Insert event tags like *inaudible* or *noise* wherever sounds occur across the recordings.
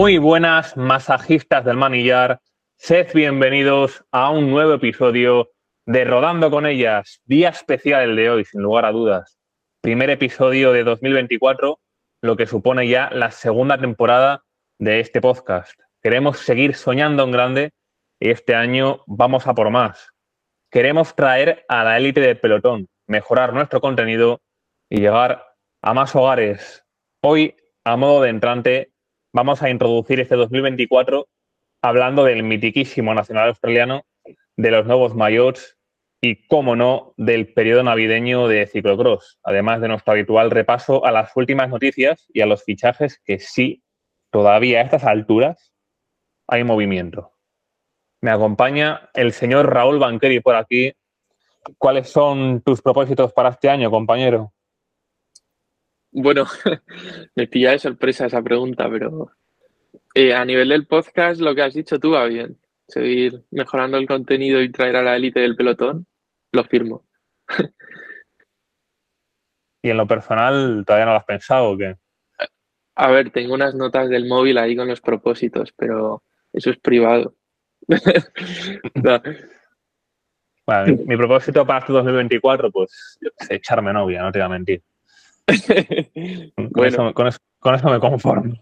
Muy buenas masajistas del manillar, sed bienvenidos a un nuevo episodio de Rodando con ellas, día especial el de hoy, sin lugar a dudas. Primer episodio de 2024, lo que supone ya la segunda temporada de este podcast. Queremos seguir soñando en grande y este año vamos a por más. Queremos traer a la élite del pelotón, mejorar nuestro contenido y llegar a más hogares. Hoy, a modo de entrante, vamos a introducir este 2024 hablando del mitiquísimo nacional australiano, de los nuevos mayots y, cómo no, del periodo navideño de ciclocross, además de nuestro habitual repaso a las últimas noticias y a los fichajes que sí, todavía a estas alturas, hay movimiento. Me acompaña el señor Raúl Banqueri por aquí. ¿Cuáles son tus propósitos para este año, compañero? Bueno, *laughs* me pilla de sorpresa esa pregunta, pero eh, a nivel del podcast, lo que has dicho tú va bien. Seguir mejorando el contenido y traer a la élite del pelotón, lo firmo. *laughs* ¿Y en lo personal todavía no lo has pensado o qué? A ver, tengo unas notas del móvil ahí con los propósitos, pero eso es privado. *laughs* mi, propósito para este 2024, pues, echarme novia, no te voy a mentir. *laughs* con, eso, me conformo.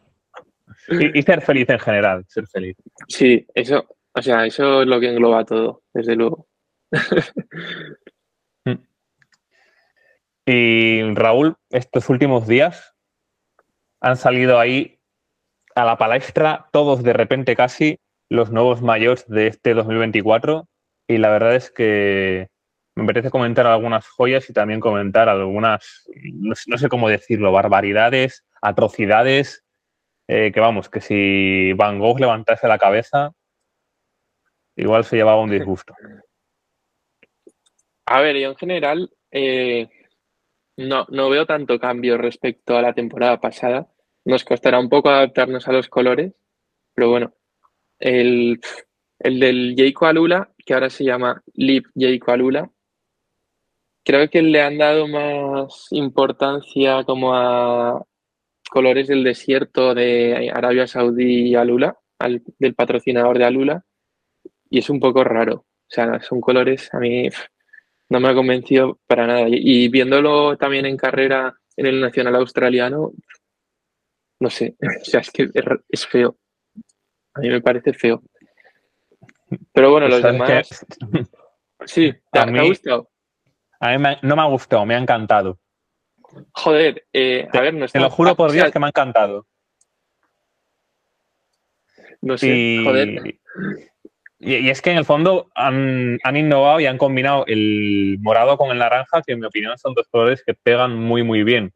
Y, ser feliz en general, ser feliz. Sí, eso, o sea, eso es lo que engloba todo, desde luego. y Raúl, estos últimos días han salido ahí a la palestra, todos de repente casi, los nuevos mayores de este 2024. Y la verdad es que me parece comentar algunas joyas y también comentar algunas, no sé, cómo decirlo, barbaridades, atrocidades, eh, que vamos, que si Van Gogh levantase la cabeza, igual se llevaba un disgusto. *laughs* A ver, yo en general eh, no, no veo tanto cambio respecto a la temporada pasada. Nos costará un poco adaptarnos a los colores, pero bueno, el, el del Jayco Alula, que ahora se llama Lip Jayco Alula, creo que le han dado más importancia como a colores del desierto de Arabia Saudí y Alula, al, del patrocinador de Alula, y es un poco raro. O sea, son colores, a mí no me ha convencido para nada. Y, viéndolo también en carrera en el Nacional Australiano, no sé, *laughs* o sea, es que es, feo. A mí me parece feo. Pero bueno, pues los demás... *laughs* Sí, ¿te, ha gustado? A mí no me ha gustado, me ha encantado. Joder, eh, a ver, no Te lo juro por Dios que me ha encantado. No sé, joder. Y, es que en el fondo han, innovado y han combinado el morado con el naranja, que en mi opinión son dos colores que pegan muy, muy bien.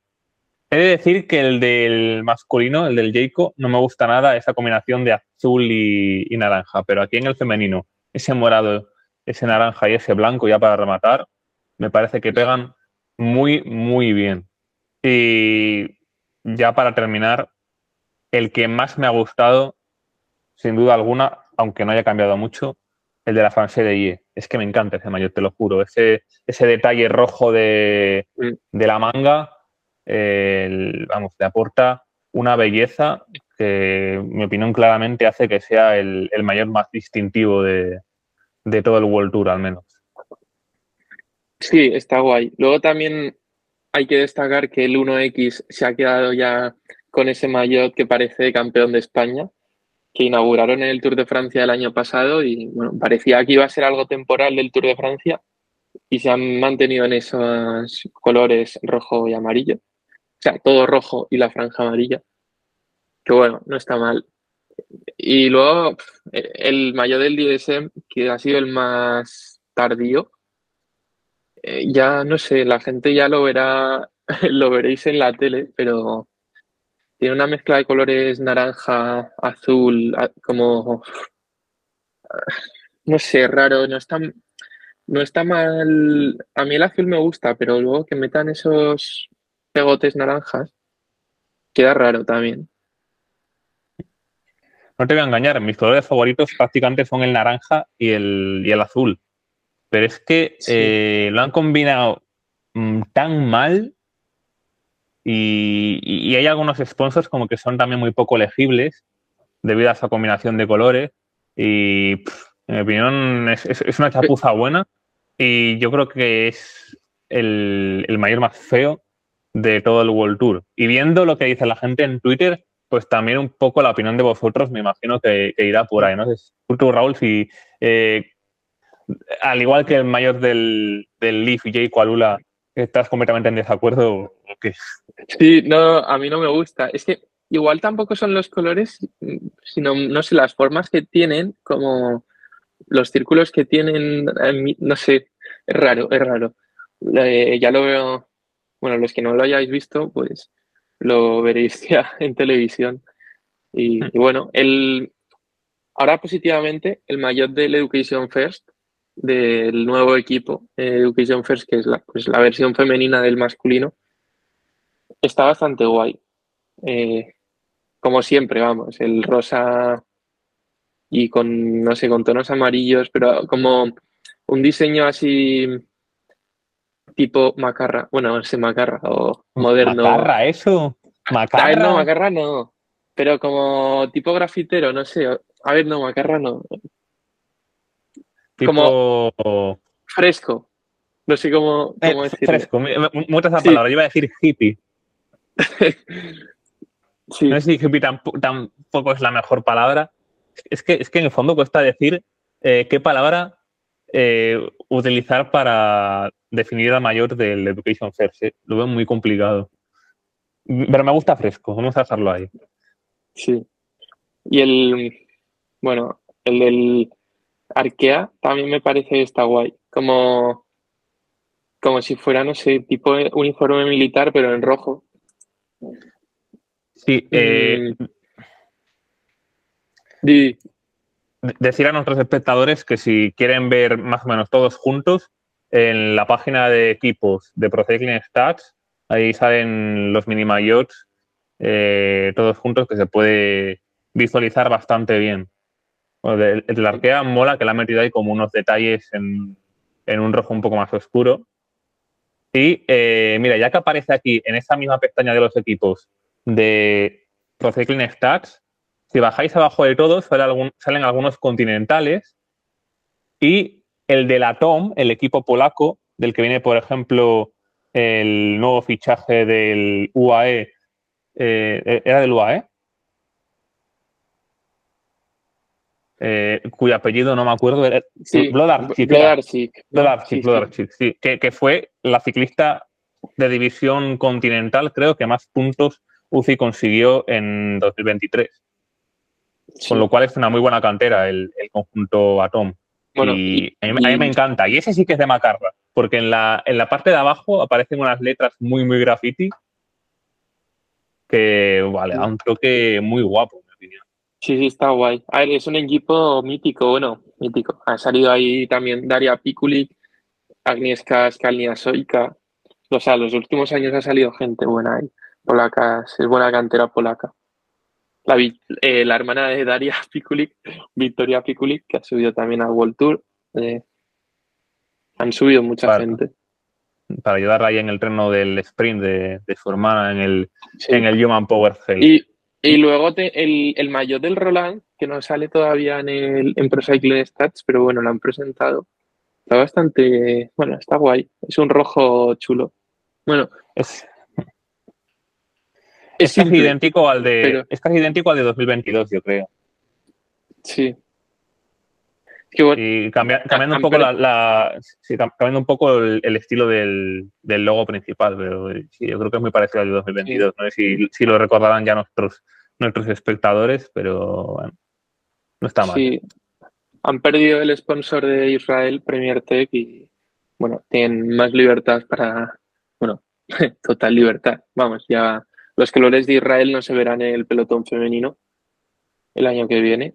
He de decir que el del masculino, el del Jayco, no me gusta nada esa combinación de azul y, y naranja, pero aquí en el femenino, ese morado, ese naranja y ese blanco, ya para rematar, me parece que pegan muy, muy bien. Y ya para terminar, el que más me ha gustado, sin duda alguna, aunque no haya cambiado mucho, el de la France de IE. Es que me encanta ese mayor, te lo juro. Ese, ese detalle rojo de, la manga, vamos, le aporta una belleza que, en mi opinión, claramente hace que sea el, mayor más distintivo de, de todo el World Tour, al menos. Sí, está guay. Luego también hay que destacar que el 1X se ha quedado ya con ese maillot que parece campeón de España, que inauguraron en el Tour de Francia el año pasado y bueno, parecía que iba a ser algo temporal del Tour de Francia y se han mantenido en esos colores rojo y amarillo. O sea, todo rojo y la franja amarilla. Que bueno, no está mal. Y luego el maillot del DSM, que ha sido el más tardío, eh, ya no sé, la gente ya lo verá, *laughs* lo veréis en la tele, pero tiene una mezcla de colores naranja, azul, como no sé, raro, no está, no está mal. A mí el azul me gusta, pero luego que metan esos pegotes naranjas, queda raro también. No te voy a engañar, mis colores favoritos prácticamente son el naranja y el, y el azul. Pero es que eh, lo han combinado mm, tan mal y, hay algunos sponsors como que son también muy poco legibles debido a esa combinación de colores. Y en mi opinión es, una chapuza buena y yo creo que es el, mayor más feo de todo el World Tour. Y viendo lo que dice la gente en Twitter, pues también un poco la opinión de vosotros me imagino que, irá por ahí. No sé, tú, Raúl, si eh, al igual que el mayor del, del Leaf, Jay Kualula, estás completamente en desacuerdo o qué? Sí, no, a mí no me gusta. Es que igual tampoco son los colores, sino, no sé, las formas que tienen, como los círculos que tienen, no sé, es raro, es raro. ya lo veo, bueno, los que no lo hayáis visto, pues lo veréis *laughs* ya en televisión. Y, hmm. bueno, el, ahora positivamente, el mayor del Education First, del nuevo equipo, eh, Education First, que es la, pues, la versión femenina del masculino, está bastante guay. Eh, como siempre, vamos, el rosa y con, no sé, con tonos amarillos, pero como un diseño así tipo macarra, bueno, ese macarra o moderno. ¿Macarra eso? ¿Macarra? no, macarra no, pero como tipo grafitero, no sé, a ver, no, macarra no. Como fresco, no sé cómo, eh, cómo decirlo. Fresco, muchas esa palabra, yo iba a decir hippie. *laughs* No sé si hippie tampoco es la mejor palabra, es que, es que en el fondo cuesta decir eh, qué palabra eh, utilizar para definir la mayor del Education First. ¿eh? Lo veo muy complicado. Pero me gusta fresco, vamos a dejarlo ahí. Sí. Y el, bueno, el del Arkea también me parece que está guay. Como, como si fuera, no sé, tipo uniforme militar, pero en rojo. Sí, eh, Decir a nuestros espectadores que si quieren ver más o menos todos juntos, en la página de equipos de Procycling Stats, ahí salen los mini mayots eh, todos juntos que se puede visualizar bastante bien. El, el Arkea mola que le ha metido ahí como unos detalles en, un rojo un poco más oscuro. Y eh, mira, ya que aparece aquí en esa misma pestaña de los equipos de Procycling Stats, si bajáis abajo de todo, salen algunos continentales y el de la TOM, el equipo polaco, del que viene, por ejemplo, el nuevo fichaje del UAE, eh, ¿era del UAE? Eh, cuyo apellido no me acuerdo, era sí, sí, que, fue la ciclista de división continental, creo que más puntos UCI consiguió en 2023. Con lo cual es una muy buena cantera el, conjunto Atom. y, a, mí, me encanta. Y ese sí que es de Macarra, porque en la, en la parte de abajo aparecen unas letras muy, muy graffiti que, vale, da un toque muy guapo. Sí, sí, está guay. A ver, es un equipo mítico, bueno, mítico. Ha salido ahí también Daria Pikulik, Agnieszka Skalnia Soika. O sea, los últimos años ha salido gente buena ahí, polacas, es buena cantera polaca la, eh, la hermana de Daria *laughs* Pikulik, Victoria Pikulik, que ha subido también al World Tour. Eh, han subido mucha gente. Para ayudar ahí en el tren del sprint de, su hermana en el, en el Human Power Y, y luego el, el mayor del Roland, que no sale todavía en, el, en Pro Cycling Stats, pero bueno, lo han presentado. Está bastante, bueno, está guay. Es un rojo chulo. Bueno, es, es, casi idéntico al de es casi idéntico al de 2022, yo creo. Sí. Y cambiando, un poco la, cambiando un poco el, estilo del, logo principal, pero sí, yo creo que es muy parecido al de 2022. No sé si, lo recordarán ya nuestros, nuestros espectadores, pero bueno, no está mal. Sí, han perdido el sponsor de Israel, Premier Tech, y bueno, tienen más libertad para, bueno, *laughs* total libertad. Vamos, ya los colores de Israel no se verán en el pelotón femenino el año que viene.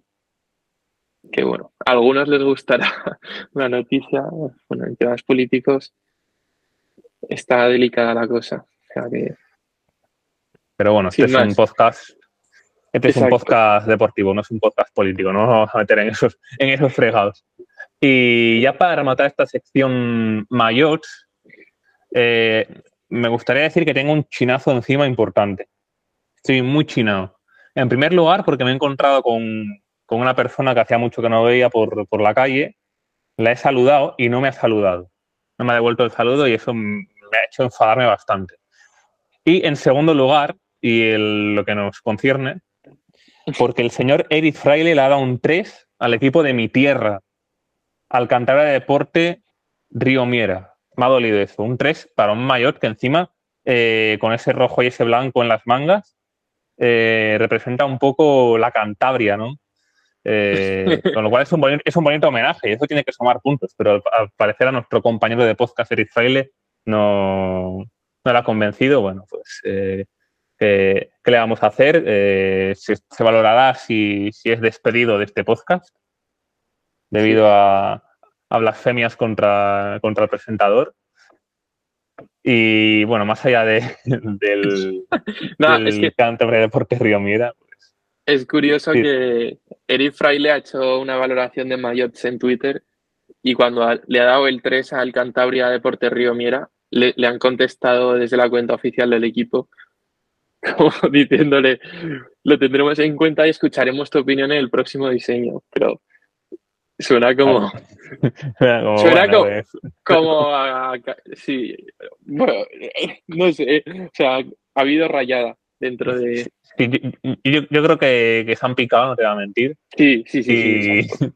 Que bueno, a algunos les gustará *laughs* la noticia. Bueno, en temas políticos está delicada la cosa. Pero bueno, este es un podcast. Este es un podcast deportivo, no es un podcast político. No nos vamos a meter en esos, en esos fregados. Y ya para rematar esta sección Mayots, eh, me gustaría decir que tengo un chinazo encima importante. Estoy muy chinado. En primer lugar, porque me he encontrado con, una persona que hacía mucho que no veía por, la calle, la he saludado y no me ha saludado. No me ha devuelto el saludo y eso me ha hecho enfadarme bastante. Y en segundo lugar, y lo que nos concierne, porque el señor Eric Fraile le ha dado un 3 al equipo de mi tierra, al cantar de deporte Río Miera. Me ha dolido eso. Un 3 para un mayor que encima, eh, con ese rojo y ese blanco en las mangas, eh, representa un poco la Cantabria, ¿no? Eh, *laughs* con lo cual es un, bonito, es un bonito homenaje y eso tiene que sumar puntos, pero al parecer a nuestro compañero de podcast, Eric Fraile, no, no le ha convencido. Bueno, pues ¿Qué, le vamos a hacer? Eh, se, valorará si, es despedido de este podcast debido a, blasfemias contra, contra el presentador. Y bueno, más allá de, *laughs* del, *laughs* no, es que Deportes Río Mira. Pues, es curioso que Eric Fraile ha hecho una valoración de Mayotte en Twitter y cuando le ha dado el 3 al Cantabria Deportes Río Miera, le, han contestado desde la cuenta oficial del equipo *laughs* como diciéndole, lo tendremos en cuenta y escucharemos tu opinión en el próximo diseño. Pero suena como. *laughs* suena como. sí. Bueno, no sé. O sea, ha habido rayada dentro de. Yo, creo que, se han picado, no te voy a mentir. Sí, sí, sí. *laughs*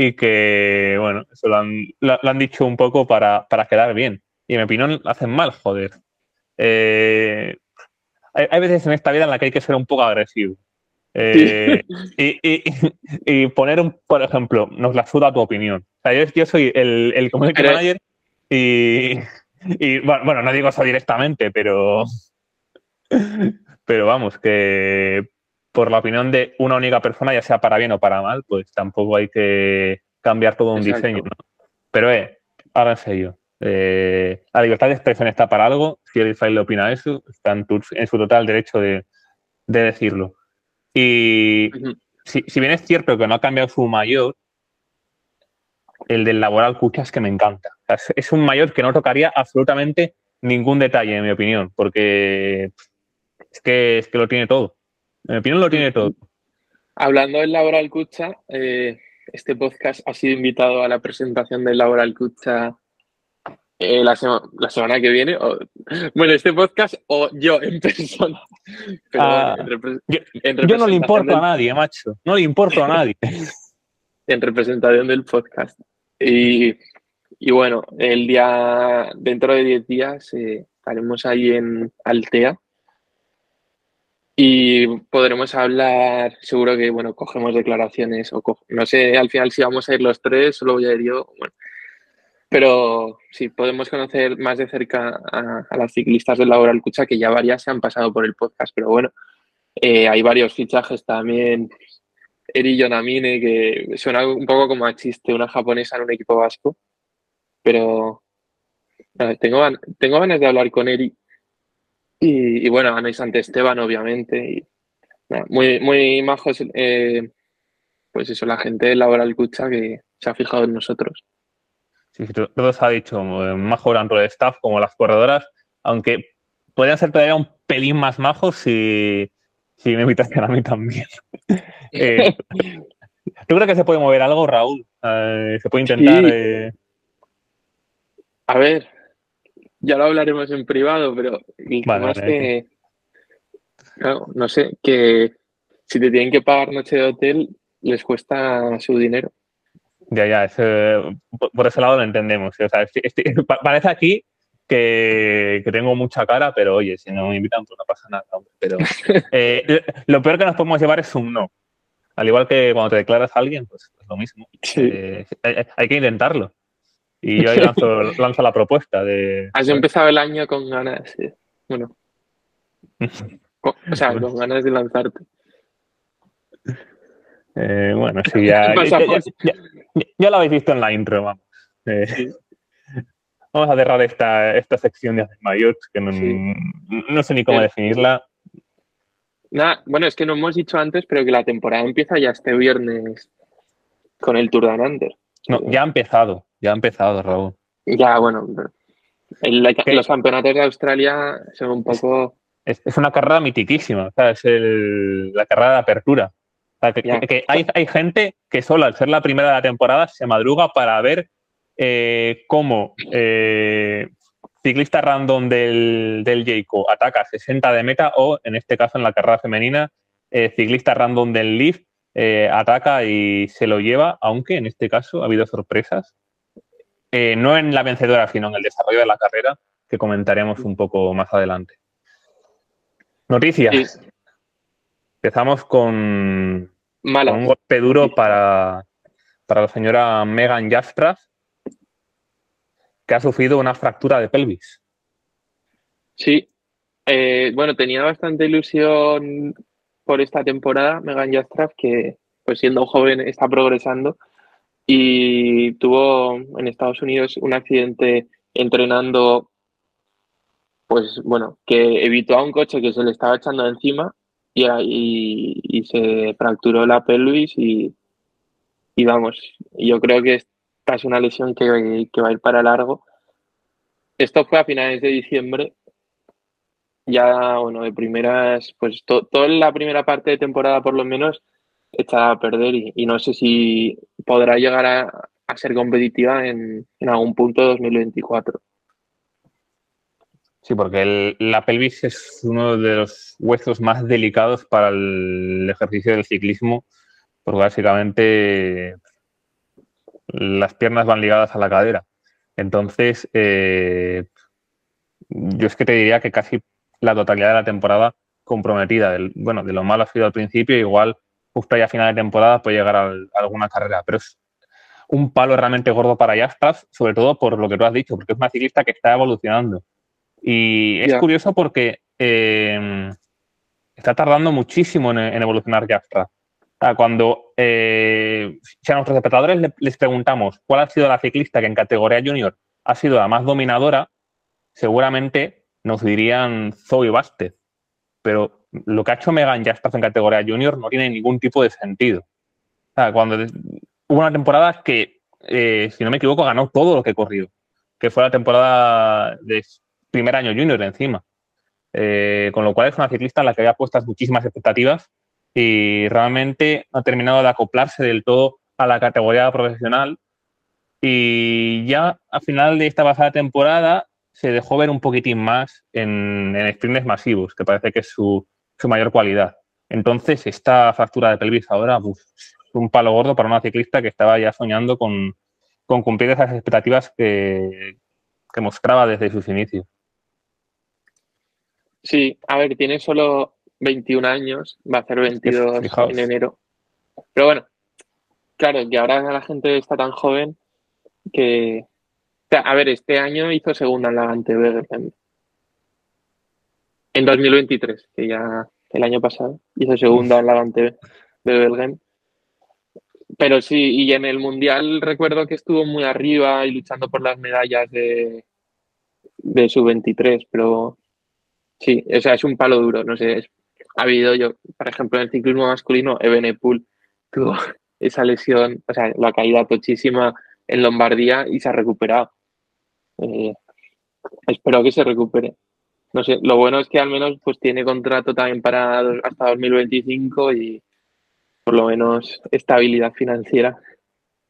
Y, que, bueno, eso lo han, lo, han dicho un poco para, para, quedar bien. Y en mi opinión, hacen mal, joder. Eh, hay, veces en esta vida en la que hay que ser un poco agresivo. Eh, y, poner, un, por ejemplo, nos la suda tu opinión. O sea, yo, soy el, el community manager y, bueno, no digo eso directamente, pero, pero vamos, que por la opinión de una única persona, ya sea para bien o para mal, pues tampoco hay que cambiar todo un diseño. ¿no? Pero, eh, ahora en serio, eh, la libertad de expresión está para algo. Si el Israel le opina eso, está en, su total derecho de, decirlo. Y si, bien es cierto que no ha cambiado su mayor, el del laboral Cuchas que me encanta. es un mayor que no tocaría absolutamente ningún detalle, en mi opinión, porque es que, es que lo tiene todo. En mi opinión, lo tiene todo. Hablando del laboral Cucha, eh, este podcast ha sido invitado a la presentación del laboral Cucha eh, la, semana que viene. bueno, este podcast o yo en persona. *laughs* Ah, yo, no le importo a nadie, macho. No le importo a nadie. *laughs* *laughs* en representación del podcast. Y, bueno, el día, dentro de 10 días, eh, estaremos ahí en Altea. Y podremos hablar, seguro que, bueno, cogemos declaraciones o no sé al final si vamos a ir los tres, solo voy a ir yo. Bueno, pero sí, podemos conocer más de cerca a, las ciclistas del Laboral Cucha, que ya varias se han pasado por el podcast, pero bueno, eh, hay varios fichajes también. Eri Yonamine, que suena un poco como a chiste, una japonesa en un equipo vasco, pero tengo, tengo ganas de hablar con Eri. Y, bueno, Ana y Esteban, obviamente. Y, muy, muy majos, eh, pues eso, la gente del Laboral Cucha que se ha fijado en nosotros. Sí, todo se ha dicho, eh, majo tanto de staff como las corredoras, aunque podrían ser todavía un pelín más majos si, si me invitasen a mí también. *laughs* eh, ¿Tú crees que se puede mover algo, Raúl? Eh, ¿Se puede intentar? Eh? A ver, ya lo hablaremos en privado, pero más que, no sé, que si te tienen que pagar noche de hotel, les cuesta su dinero. Ya, ya, por ese lado lo entendemos. O sea, parece aquí que, tengo mucha cara, pero oye, si no me invitan, pues no pasa nada. Pero *laughs* eh, lo peor que nos podemos llevar es un no. Al igual que cuando te declaras a alguien, pues es lo mismo. Eh, hay, que intentarlo. Y yo *laughs* ahí lanzo, la propuesta de. Has empezado el año con ganas, Bueno. *laughs* o sea, con ganas de lanzarte. Eh, bueno, sí, ya ya, lo habéis visto en la intro, vamos. Eh, *laughs* vamos a cerrar esta, esta sección de Mayotte, que no, sé ni cómo definirla. Nada, bueno, es que no hemos dicho antes, pero que la temporada empieza ya este viernes con el Tour de Anander. No, ya ha empezado, ya ha empezado, Raúl. Ya, bueno, los campeonatos de Australia son un poco... es, una carrera mitiquísima, es la carrera de apertura. que, hay, gente que solo al ser la primera de la temporada se madruga para ver eh, cómo eh, ciclista random del, del Jayco ataca 60 de meta o, en este caso, en la carrera femenina, eh, ciclista random del Leaf ataca y se lo lleva, aunque en este caso ha habido sorpresas. No en la vencedora, sino en el desarrollo de la carrera, que comentaremos un poco más adelante. Noticias. Empezamos con, un golpe duro para, la señora Megan Jastras, que ha sufrido una fractura de pelvis. Sí, eh, bueno, tenía bastante ilusión por esta temporada Megan Jastras, que pues siendo joven está progresando y tuvo en Estados Unidos un accidente entrenando pues bueno, que evitó a un coche que se le estaba echando encima y, y, se fracturó la pelvis y, y, vamos, yo creo que esta es una lesión que, va a ir para largo. Esto fue a finales de diciembre. Ya, bueno, de primeras, pues toda la primera parte de temporada por lo menos está a perder y, no sé si podrá llegar a, ser competitiva en, en algún punto de 2024. Sí, porque la pelvis es uno de los huesos más delicados para el ejercicio del ciclismo, porque básicamente las piernas van ligadas a la cadera. Entonces, eh, yo es que te diría que casi la totalidad de la temporada comprometida. bueno, de lo malo ha sido al principio, igual justo ya a final de temporada puede llegar a, alguna carrera, pero es un palo realmente gordo para Jastas, sobre todo por lo que tú has dicho, porque es una ciclista que está evolucionando y es curioso porque eh, está tardando muchísimo en, evolucionar Jastra. cuando eh, si a nuestros espectadores les, preguntamos cuál ha sido la ciclista que en categoría junior ha sido la más dominadora, seguramente nos dirían Zoe Bastet. Pero lo que ha hecho Megan Jastra en categoría junior no tiene ningún tipo de sentido. cuando hubo una temporada que, eh, si no me equivoco, ganó todo lo que corrió, que fue la temporada de primer año junior encima. Eh, con lo cual es una ciclista en la que había puestas muchísimas expectativas y realmente ha terminado de acoplarse del todo a la categoría profesional. Y ya a final de esta pasada temporada se dejó ver un poquitín más en, en masivos, que parece que es su, mayor cualidad. Entonces, esta fractura de pelvis ahora es un palo gordo para una ciclista que estaba ya soñando con, cumplir esas expectativas que, que mostraba desde sus inicios. Sí, a ver, tiene solo 21 años, va a hacer 22 en enero. Pero bueno, claro, que ahora la gente está tan joven que... a ver, este año hizo segunda en la Gante En 2023, que ya el año pasado hizo segunda en la Gante de Pero sí, y en el Mundial recuerdo que estuvo muy arriba y luchando por las medallas de, de su 23, pero Sí, o sea, es un palo duro, no sé. ha habido yo, por ejemplo, en el ciclismo masculino, Ebenepul tuvo *laughs* esa lesión, o sea, la caída tochísima en Lombardía y se ha recuperado. Eh, espero que se recupere. No sé, lo bueno es que al menos pues tiene contrato también para hasta 2025 y por lo menos estabilidad financiera.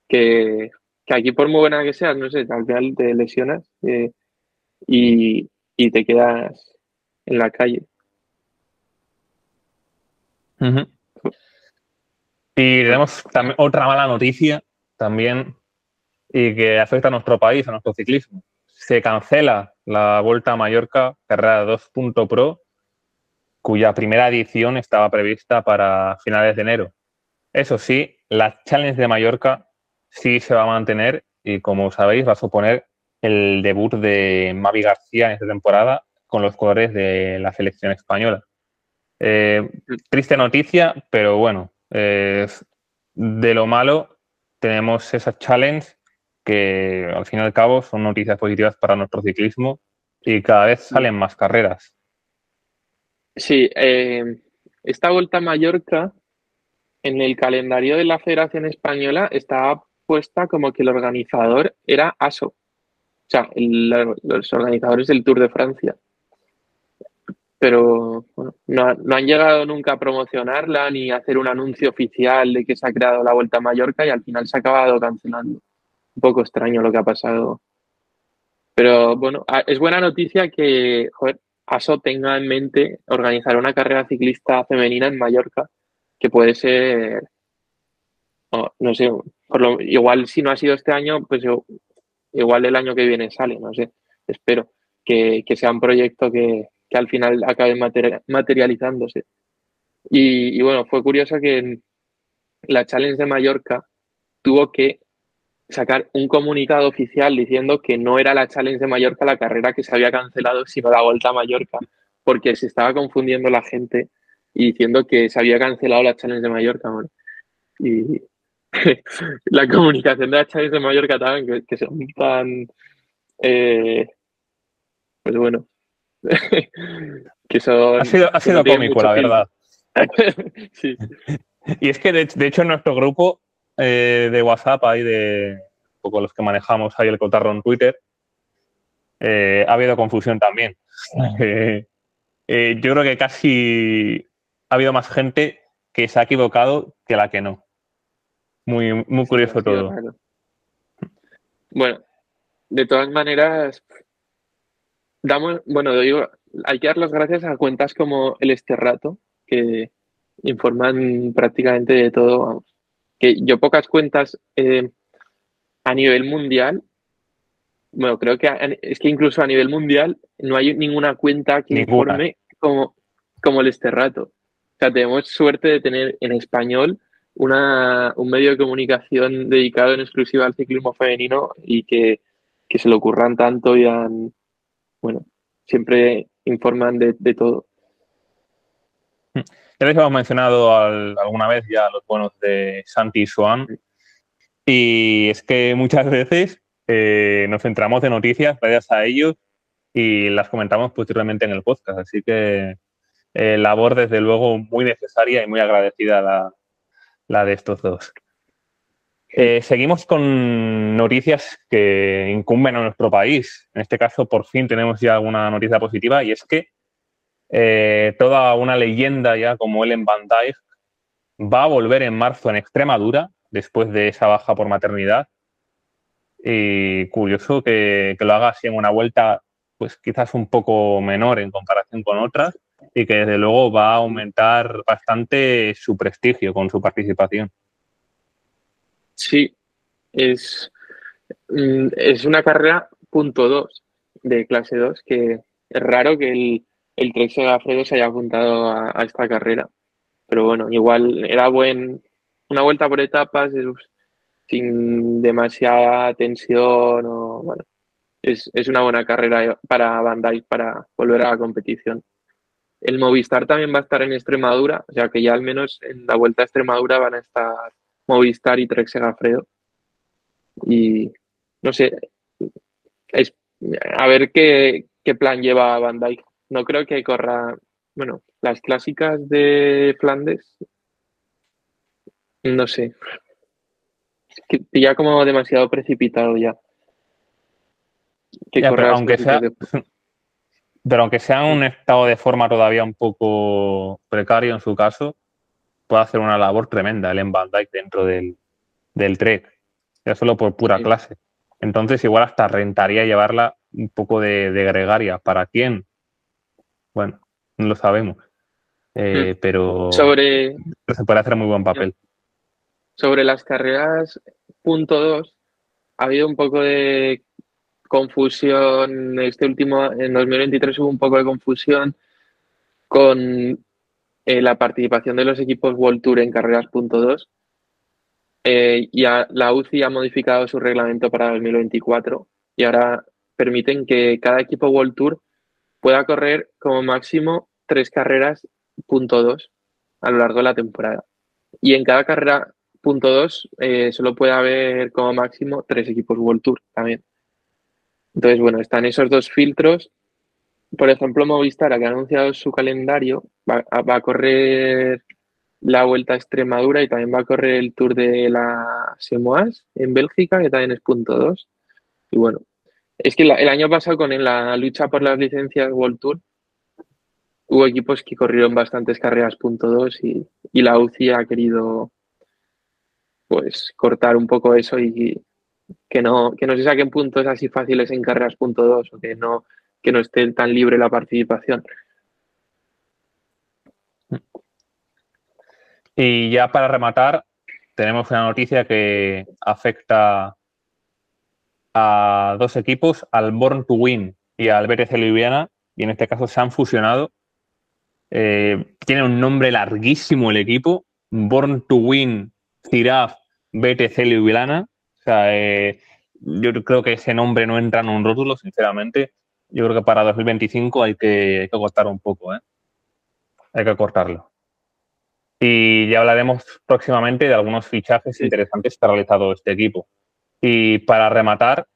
Que, aquí por muy buena que seas, no sé, al final te lesionas eh, y, y te quedas en la calle. Y tenemos también otra mala noticia también y que afecta a nuestro país, a nuestro ciclismo. Se cancela la Vuelta a Mallorca, carrera 2.pro, cuya primera edición estaba prevista para finales de enero. Eso sí, la Challenge de Mallorca sí se va a mantener y como sabéis va a suponer el debut de Mavi García en esta temporada con los colores de la selección española. Eh, triste noticia, pero bueno, de lo malo tenemos esas challenge que al fin y al cabo son noticias positivas para nuestro ciclismo y cada vez salen más carreras. Sí, eh, esta vuelta a Mallorca en el calendario de la Federación Española estaba puesta como que el organizador era ASO, o sea, los organizadores del Tour de Francia. pero bueno, no, no, han llegado nunca a promocionarla ni a hacer un anuncio oficial de que se ha creado la Vuelta a Mallorca y al final se ha acabado cancelando. Poco extraño lo que ha pasado. Pero bueno, es buena noticia que joder, ASO tenga en mente organizar una carrera ciclista femenina en Mallorca, que puede ser, no sé, por lo, igual si no ha sido este año, pues igual el año que viene sale, no sé, espero que, que sea un proyecto que, que al final acabe materializándose. Y, bueno, fue curioso que la Challenge de Mallorca tuvo que sacar un comunicado oficial diciendo que no era la Challenge de Mallorca la carrera que se había cancelado, sino la Vuelta a Mallorca, porque se estaba confundiendo la gente y diciendo que se había cancelado la Challenge de Mallorca. Y *laughs* la comunicación de la Challenge de Mallorca también, que, son tan... Eh, pues bueno, *laughs* que ha sido, ha sido cómico, la verdad. *laughs* Y es que, de, hecho, en nuestro grupo eh, de WhatsApp, ahí de un poco los que manejamos ahí el cotarro en Twitter, eh, ha habido confusión también. *laughs* Eh, yo creo que casi ha habido más gente que se ha equivocado que la que no. Muy, muy curioso todo. Bueno, de todas maneras, damos, bueno, digo, hay que dar las gracias a cuentas como el Esterrato, que informan prácticamente de todo. Que yo pocas cuentas eh, a nivel mundial, bueno, creo que es que incluso a nivel mundial no hay ninguna cuenta que informe como, como el Esterrato. O sea, tenemos suerte de tener en español una, un medio de comunicación dedicado en exclusiva al ciclismo femenino y que, que se lo ocurran tanto y han, bueno, siempre informan de, todo. Ya les hemos mencionado alguna vez ya los buenos de Santi y Swan. Y es que muchas *laughs* veces eh, nos centramos de noticias gracias a ellos y las comentamos posteriormente en el podcast. Así que eh, labor, desde luego, muy necesaria y muy agradecida la, la de estos dos. Eh, seguimos con noticias que incumben a nuestro país. En este caso, por fin tenemos ya alguna noticia positiva y es que eh, toda una leyenda ya como Ellen Van Dijk va a volver en marzo en Extremadura después de esa baja por maternidad. Y curioso que, que lo haga así en una vuelta, pues quizás un poco menor en comparación con otras y que desde luego va a aumentar bastante su prestigio con su participación. Sí, es, mm, es una carrera punto 2 de clase 2, que es raro que el, el Trek Alfredo se haya apuntado a, esta carrera. Pero bueno, igual era buen, una vuelta por etapas sin demasiada tensión o bueno, es, es, una buena carrera para Bandai para volver a la competición. El Movistar también va a estar en Extremadura, o sea que ya al menos en la vuelta a Extremadura van a estar Movistar y Trek Segafredo. Y no sé, a ver qué, plan lleva Bandai. No creo que corra, bueno, las clásicas de Flandes, no sé. ya como demasiado precipitado ya. pero, aunque sea, pero aunque sea un estado de forma todavía un poco precario en su caso, puede hacer una labor tremenda el en Van Dyke dentro del, del Trek, ya solo por pura clase. Entonces, igual hasta rentaría llevarla un poco de, gregaria. ¿Para quién? Bueno, no lo sabemos. Eh, hmm. Pero sobre, se puede hacer muy buen papel. Sobre las carreras punto 2, ha habido un poco de confusión. Este último, en 2023 hubo un poco de confusión con eh, la participación de los equipos World Tour en carreras punto dos. Eh, ya la UCI ha modificado su reglamento para 2024 y ahora permiten que cada equipo World Tour pueda correr como máximo tres carreras punto dos a lo largo de la temporada. Y en cada carrera punto dos eh, solo puede haber como máximo tres equipos World Tour también. Entonces, bueno, están esos dos filtros por ejemplo, Movistar, que ha anunciado su calendario, va, a correr la Vuelta a Extremadura y también va a correr el Tour de la Semoas en Bélgica, que también es punto 2. Y bueno, es que el año pasado con la lucha por las licencias World Tour, hubo equipos que corrieron bastantes carreras punto dos y, y la UCI ha querido pues cortar un poco eso y que no, que no se saquen puntos así fáciles en carreras punto dos o que no, que no esté tan libre la participación. Y ya para rematar, tenemos una noticia que afecta a dos equipos, al Born to Win y al BTC Ljubljana, y en este caso se han fusionado. Eh, tiene un nombre larguísimo el equipo, Born to Win Ciraf BTC Ljubljana. O sea, eh, yo creo que ese nombre no entra en un rótulo, sinceramente. Yo creo que para 2025 hay que, hay que cortar un poco, ¿eh? Hay que cortarlo. Y ya hablaremos próximamente de algunos fichajes interesantes que ha realizado este equipo. Y para rematar,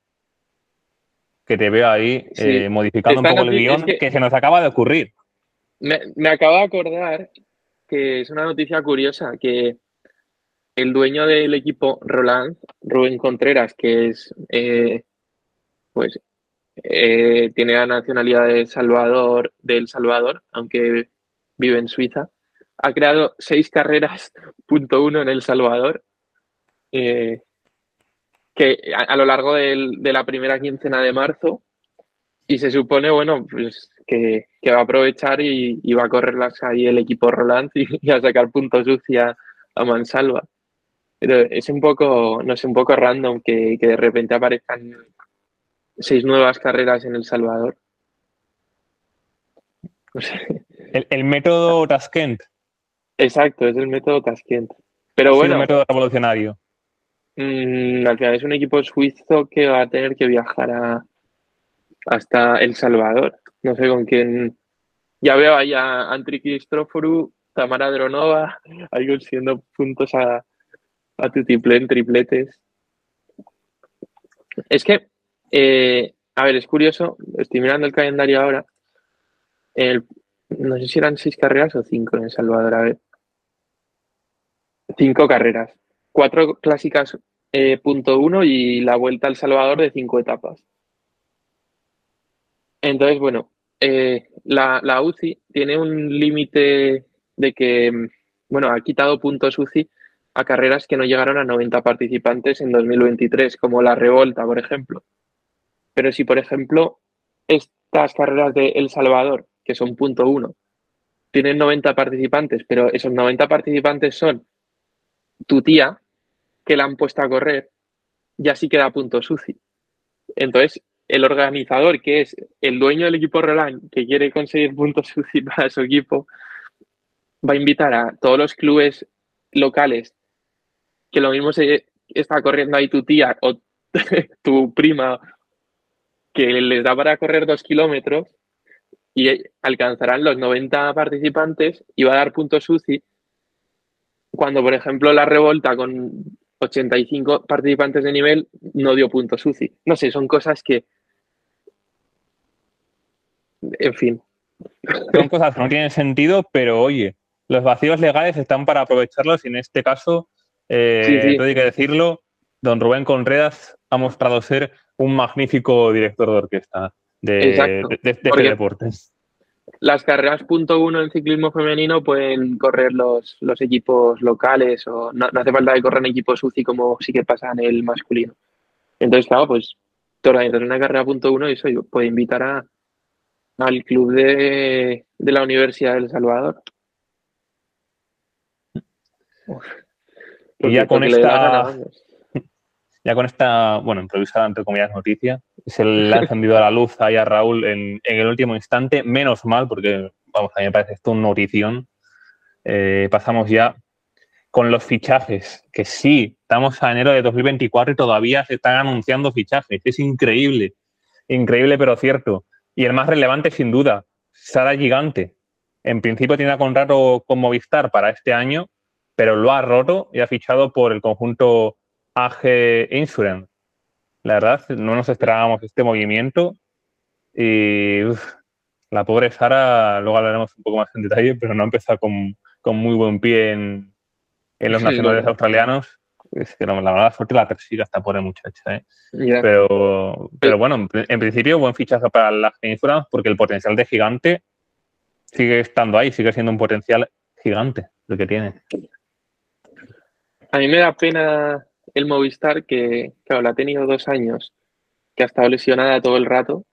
que te veo ahí eh, modificando un poco el guion que, se nos acaba de ocurrir. Me, me acabo de acordar que es una noticia curiosa, que el dueño del equipo Roland, Rubén Contreras, que es, eh, pues, eh, tiene la nacionalidad de Salvador, de El Salvador, aunque vive en Suiza, ha creado seis carreras, *laughs* punto uno en El Salvador, eh, que a, lo largo de la primera quincena de marzo, y se supone, bueno, pues que, va a aprovechar y, va a correrlas ahí el equipo Roland y, a sacar puntos sucia a Mansalva. Pero es un poco, no sé, un poco random que, de repente aparezcan seis nuevas carreras en El Salvador. El, método Taskent. Exacto, es el método Taskent. Pero bueno. Es un método revolucionario. Mm, al final es un equipo suizo que va a tener que viajar a, hasta El Salvador. No sé con quién. Ya veo ahí a Antri Cristoforu, Tamara Dronova, *laughs* ahí consiguiendo puntos a, a tu en tripletes. Es que, eh, a ver, es curioso, estoy mirando el calendario ahora. no sé si eran seis carreras o cinco en El Salvador, a ver. Cinco carreras. Cuatro clásicas eh, punto uno y la vuelta al Salvador de cinco etapas. Entonces, bueno, eh, la, la, UCI tiene un límite de que, bueno, ha quitado puntos UCI a carreras que no llegaron a 90 participantes en 2023, como la Revolta, por ejemplo. Pero si, por ejemplo, estas carreras de El Salvador, que son punto uno, tienen 90 participantes, pero esos 90 participantes son tu tía, que la han puesto a correr, ya sí queda punto suci. Entonces, el organizador, que es el dueño del equipo Roland, que quiere conseguir puntos suci *laughs* para su equipo, va a invitar a todos los clubes locales que lo mismo se está corriendo ahí tu tía o *laughs* tu prima que les da para correr dos kilómetros y alcanzarán los 90 participantes y va a dar puntos UCI cuando, por ejemplo, la revolta con 85 participantes de nivel no dio puntos UCI. No sé, son cosas que... En fin. Son cosas que no tienen sentido, pero oye, los vacíos legales están para aprovecharlos y en este caso eh, hay que decirlo, don Rubén Conredas ha mostrado ser un magnífico director de orquesta de, este deporte. Las carreras punto uno en ciclismo femenino pueden correr los, los equipos locales o no, hace falta que corran equipos UCI como sí que pasa en el masculino. Entonces, claro, pues te organizas una carrera punto uno y eso puede invitar a, al club de, de la Universidad del Salvador. Y ya con esta. *laughs* Ya con esta, bueno, improvisada entre comillas noticia, se le ha encendido la luz ahí a Raúl en, el último instante, menos mal, porque vamos, a mí me parece esto una notición. Eh, pasamos ya con los fichajes, que sí, estamos a enero de 2024 y todavía se están anunciando fichajes. Es increíble, increíble pero cierto. Y el más relevante, sin duda, Sara Gigante. En principio tiene contrato con Movistar para este año pero lo ha roto y ha fichado por el conjunto AG Insurance. La verdad, no nos esperábamos este movimiento y la pobre Sara, luego hablaremos un poco más en detalle, pero no ha empezado con, muy buen pie en, los nacionales australianos. Es que la verdad, suerte la persigue esta pobre muchacha. ¿eh? Pero, pero bueno, en, principio, buen fichaje para la Insurance porque el potencial de gigante sigue estando ahí, sigue siendo un potencial gigante el que tiene. A mí me da pena el Movistar que, claro, la ha tenido dos años, que ha estado lesionada todo el rato,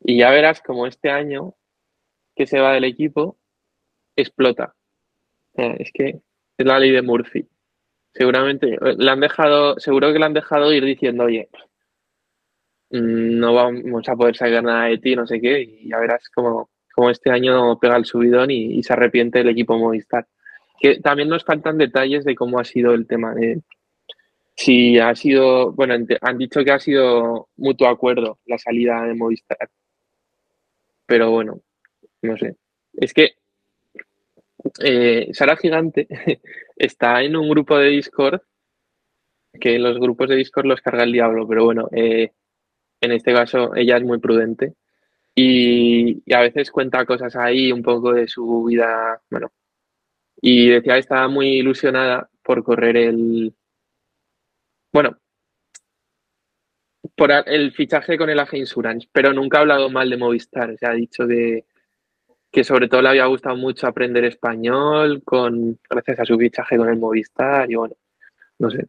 y ya verás como este año que se va del equipo explota. es que es la ley de Murphy. Seguramente le han dejado, seguro que le han dejado ir diciendo, oye, mm, no vamos a poder sacar nada de ti, no sé qué, y ya verás como, como este año pega el subidón y, se arrepiente el equipo Movistar. Que también nos faltan detalles de cómo ha sido el tema de si ha sido, bueno, han dicho que ha sido mutuo acuerdo la salida de Movistar. Pero bueno, no sé. Es que eh, Sara Gigante *laughs* está en un grupo de Discord que los grupos de Discord los carga el diablo, pero bueno, eh, en este caso ella es muy prudente y, a veces cuenta cosas ahí un poco de su vida, bueno, y decía que estaba muy ilusionada por correr el, bueno, por el fichaje con el AG Insurance, pero nunca ha hablado mal de Movistar, se ha dicho que que sobre todo le había gustado mucho aprender español con gracias a su fichaje con el Movistar y bueno, no sé.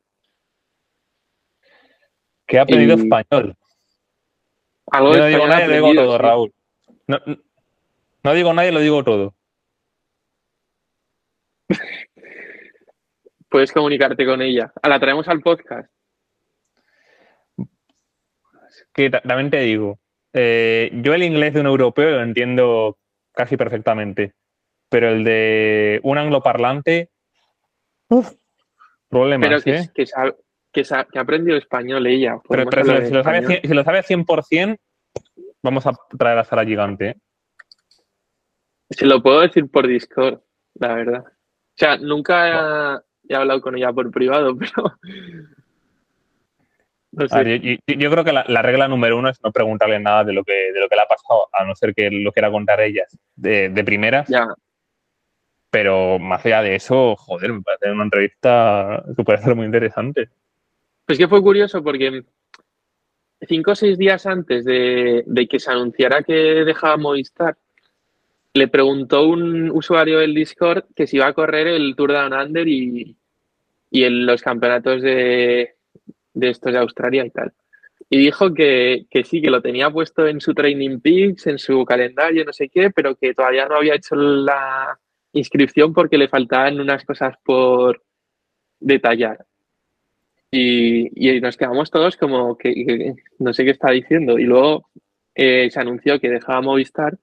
¿Qué ha aprendido español? Algo no digo nada, lo digo todo, Raúl. No, no digo nada, lo digo todo. Puedes comunicarte con ella. ¿La traemos al podcast? Que también te digo, eh, yo el inglés de un europeo lo entiendo casi perfectamente. Pero el de un angloparlante, uff, problemas. Pero que, ¿eh? que, sabe, que, ha aprendido español ella. Pero, si, lo sabe, si, lo sabe, 100%, vamos a traer a Sara Gigante. ¿eh? Se lo puedo decir por Discord, la verdad. O sea, nunca he hablado con ella por privado, *laughs* pero yo, creo que la, regla número uno es no preguntarle nada de lo que, de lo que le ha pasado, a no ser que lo quiera contar ella de, de primeras. Ya. Pero más allá de eso, joder, me parece una entrevista que puede ser muy interesante. Pues que fue curioso porque cinco o seis días antes de, que se anunciara que dejaba Movistar, le preguntó un usuario del Discord que si iba a correr el Tour Down Under y, y en los campeonatos de, de estos de Australia y tal. Y dijo que, sí, que lo tenía puesto en su Training Peaks, en su calendario, no sé qué, pero que todavía no había hecho la inscripción porque le faltaban unas cosas por detallar. Y, nos quedamos todos como que, no sé qué está diciendo. Y luego eh, se anunció que dejaba Movistar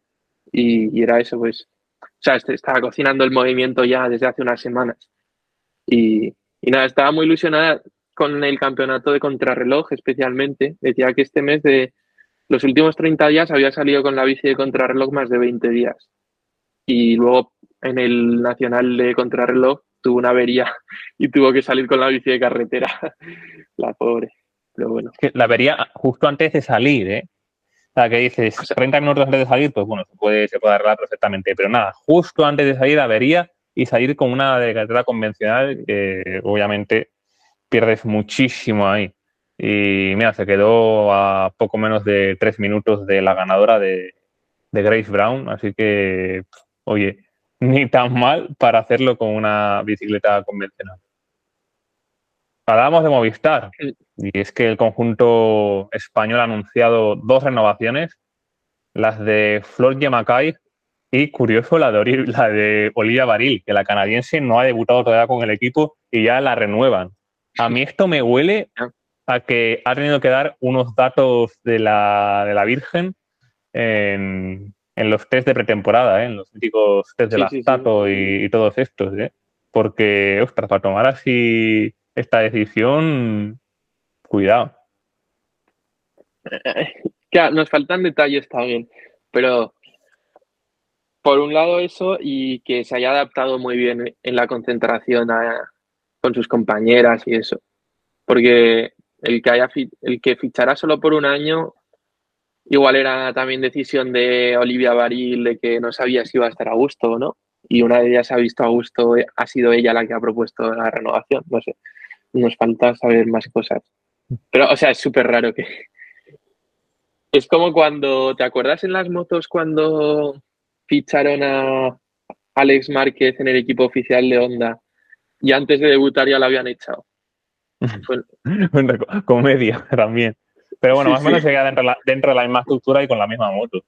y, era eso, pues. O sea, este, estaba cocinando el movimiento ya desde hace unas semanas. Y, y nada, estaba muy ilusionada con el campeonato de contrarreloj especialmente. Decía que este mes de los últimos 30 días había salido con la bici de contrarreloj más de 20 días. Y luego en el nacional de contrarreloj tuvo una avería *laughs* y tuvo que salir con la bici de carretera. *laughs* la pobre. Pero bueno. La avería justo antes de salir, ¿eh? Sea, que dices, 30 minutos antes de salir, pues bueno, se puede, se puede arreglar perfectamente. Pero nada, justo antes de salir, avería y salir con una de carretera convencional obviamente pierdes muchísimo ahí. Y mira, se quedó a poco menos de tres minutos de la ganadora de, Grace Brown, así que, oye, ni tan mal para hacerlo con una bicicleta convencional. Hablábamos de Movistar y es que el conjunto español ha anunciado dos renovaciones, las de Flor Yemacay y curioso la de, la de Olivia Baril, que la canadiense no ha debutado todavía con el equipo y ya la renuevan. A mí esto me huele a que ha tenido que dar unos datos de la, de la Virgen en, los test de pretemporada, ¿eh? en los típicos test de la y, todos estos. ¿eh? Porque, ostras, para tomar así esta decisión, cuidado. *laughs* Nos faltan detalles también, pero por un lado eso y que se haya adaptado muy bien en la concentración con sus compañeras y eso. Porque el que, haya, el que fichara solo por un año, igual era también decisión de Olivia Baril de que no sabía si iba a estar a gusto o no. Y una de ellas ha visto a gusto, ha sido ella la que ha propuesto la renovación. No sé, nos falta saber más cosas. Pero, o sea, es súper raro que... *laughs* Es como cuando, ¿te acuerdas en las motos cuando ficharon a Alex Márquez en el equipo oficial de Honda y antes de debutar ya lo habían echado. *laughs* Una comedia *laughs* también. Pero bueno, más o menos se queda dentro, de la misma estructura y con la misma moto.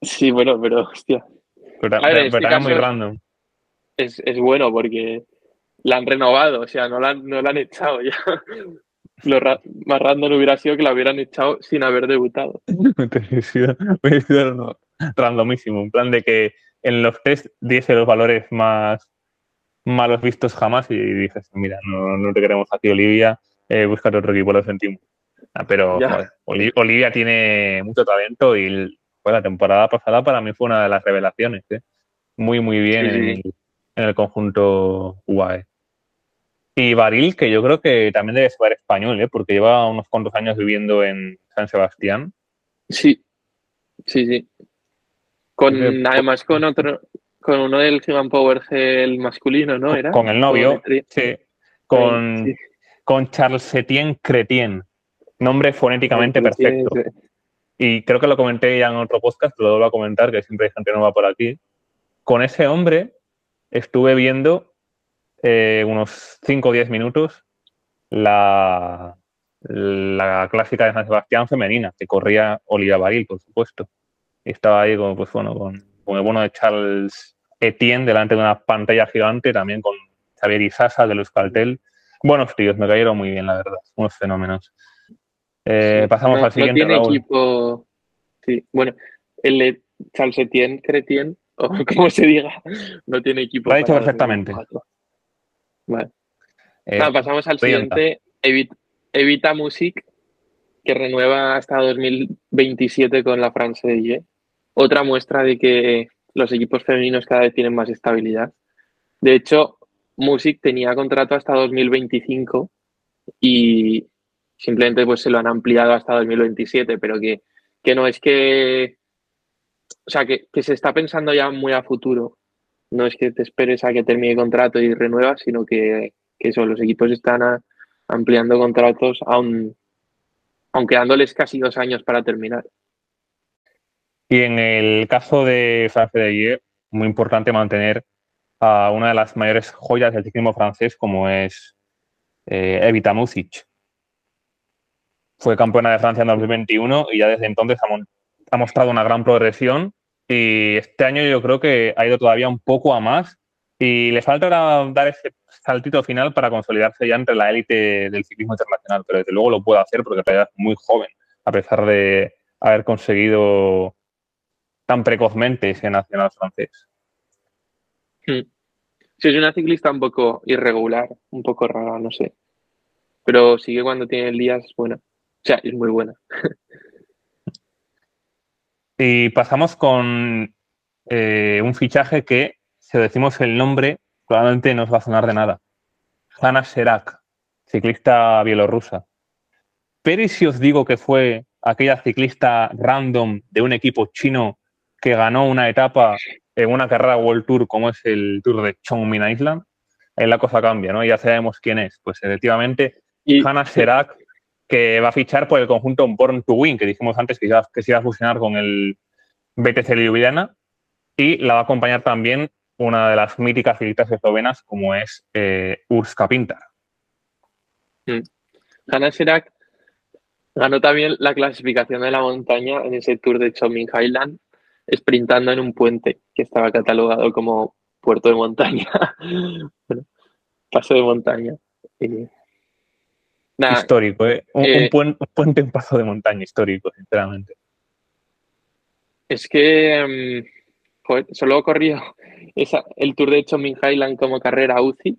Sí, bueno, pero hostia. Pero, este muy random. Es, es, bueno porque la han renovado, o sea, no la, no la han echado ya. Lo más random hubiera sido que la hubieran echado sin haber debutado. *laughs* hubiera sido randomísimo, en plan de que en los test diese los valores más malos vistos jamás y dices, mira, no, no te queremos a ti, Olivia, eh, búscate otro equipo, lo sentimos. Ah, pero Olivia tiene mucho talento y la temporada pasada para mí fue una de las revelaciones. ¿eh? Muy, muy bien en, el conjunto UAE. Y Baril, que yo creo que también debe ser español, ¿eh? porque lleva unos cuantos años viviendo en San Sebastián. Sí, sí, sí. Con, además con otro, con uno del Human Power el masculino, ¿no? ¿Era? Con el novio, sí. Con, con Charles Etienne Cretien. Nombre fonéticamente perfecto. Y creo que lo comenté ya en otro podcast, pero lo vuelvo a comentar, que siempre hay gente nueva por aquí. Con ese hombre estuve viendo eh, unos 5 o 10 minutos la, la clásica de San Sebastián femenina, que corría Olivia Baril, por supuesto. Y estaba ahí con, pues, bueno, con, con el bueno de Charles Etienne delante de una pantalla gigante, también con Xavier Isasa de los Caltel. Buenos tíos, me cayeron muy bien, la verdad, unos fenómenos. Eh, pasamos al siguiente. No tiene equipo. Sí, bueno, el de Charles Etienne, Cretien, o *laughs* como se diga, no tiene equipo. Lo ha dicho perfectamente. Vale. Eh, pasamos al siguiente. Evita, Music, que renueva hasta 2027 con la France de Otra muestra de que los equipos femeninos cada vez tienen más estabilidad. De hecho, Music tenía contrato hasta 2025 y simplemente pues se lo han ampliado hasta 2027, pero que, no es que, o sea, que, se está pensando ya muy a futuro. No es que te esperes a que termine el contrato y renuevas, sino que, que eso, los equipos están ampliando contratos aún, aunque dándoles casi dos años para terminar. Y en el caso de Francia de Ayer, muy importante mantener a una de las mayores joyas del ciclismo francés como es eh, Evita Music. Fue campeona de Francia en 2021 y ya desde entonces ha, mostrado una gran progresión y este año yo creo que ha ido todavía un poco a más y le falta dar ese saltito final para consolidarse ya entre la élite del ciclismo internacional, pero desde luego lo puede hacer porque todavía es muy joven, a pesar de haber conseguido tan precozmente ese nacional francés. Hmm. Sí, es una ciclista un poco irregular, un poco rara, no sé. Pero sigue cuando tiene el día, es buena. O sea, es muy buena. *laughs* y pasamos con eh, un fichaje que, si decimos el nombre, probablemente no os va a sonar de nada. Hanna Serak, ciclista bielorrusa. Pero ¿y si os digo que fue aquella ciclista random de un equipo chino que ganó una etapa en una carrera World Tour como es el Tour de Chongmin Island, ahí la cosa cambia, ¿no? Ya sabemos quién es. Pues efectivamente, y, Hanna Serak, que va a fichar por el conjunto Born to Win, que dijimos antes que, que se iba a fusionar con el BTC Ljubljana, y la va a acompañar también una de las míticas ciclistas eslovenas como es eh, Urska Pintar. Mm. Hanna Serak ganó también la clasificación de la montaña en ese Tour de Chongmin Highland sprintando en un puente que estaba catalogado como puerto de montaña. *laughs* paso de montaña. Histórico, ¿eh? Un, puente en paso de montaña histórico, sinceramente. Es que um, solo corrió *laughs* esa, el Tour de Chomin Highland como carrera UCI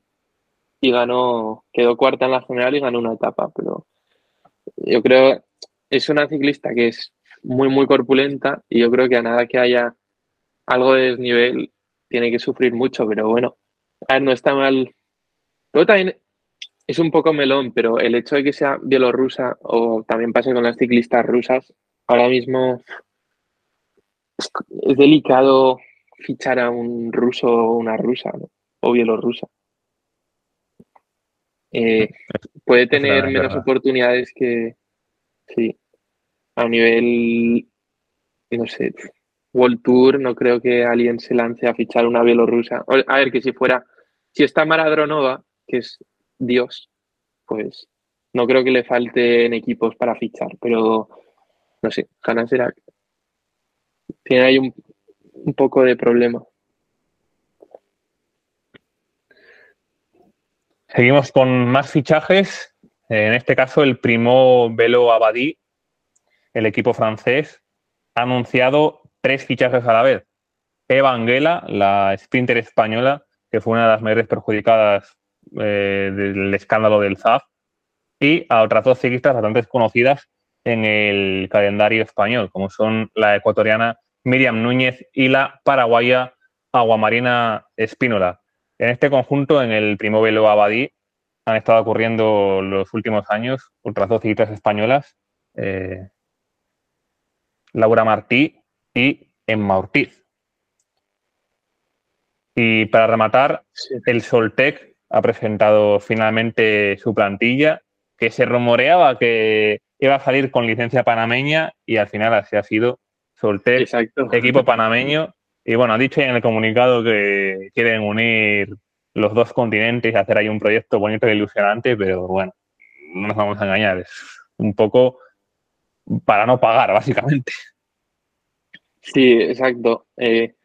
y ganó, quedó cuarta en la general y ganó una etapa, pero yo creo es una ciclista que es muy, muy corpulenta y yo creo que a nada que haya algo de desnivel tiene que sufrir mucho, pero bueno, a ver, no está mal. Luego también es un poco melón, pero el hecho de que sea bielorrusa o también pase con las ciclistas rusas, ahora mismo es, delicado fichar a un ruso o una rusa o bielorrusa. Eh, puede tener menos oportunidades que, sí, a nivel, no sé, World Tour, no creo que alguien se lance a fichar una bielorrusa. A ver, que si fuera, si está Maradronova, que es Dios, pues no creo que le falten equipos para fichar, pero no sé, Hanna será. Tiene ahí un, un poco de problema. Seguimos con más fichajes. En este caso, el primo Velo Abadí, el equipo francés, ha anunciado tres fichajes a la vez. Eva Anguela, la sprinter española, que fue una de las mayores perjudicadas eh, del escándalo del ZAF, y a otras dos ciclistas bastante conocidas en el calendario español, como son la ecuatoriana Miriam Núñez y la paraguaya Aguamarina Espínola. En este conjunto, en el Primo Velo Abadí, han estado ocurriendo los últimos años otras dos ciclistas españolas, eh, Laura Martí y Emma Ortiz. Y para rematar, el Soltec ha presentado finalmente su plantilla, que se rumoreaba que iba a salir con licencia panameña y al final así ha sido Soltec, equipo panameño. Y bueno, ha dicho en el comunicado que quieren unir los dos continentes y hacer ahí un proyecto bonito e ilusionante, pero bueno, no nos vamos a engañar, es un poco para no pagar, básicamente. Sí, exacto. Eh,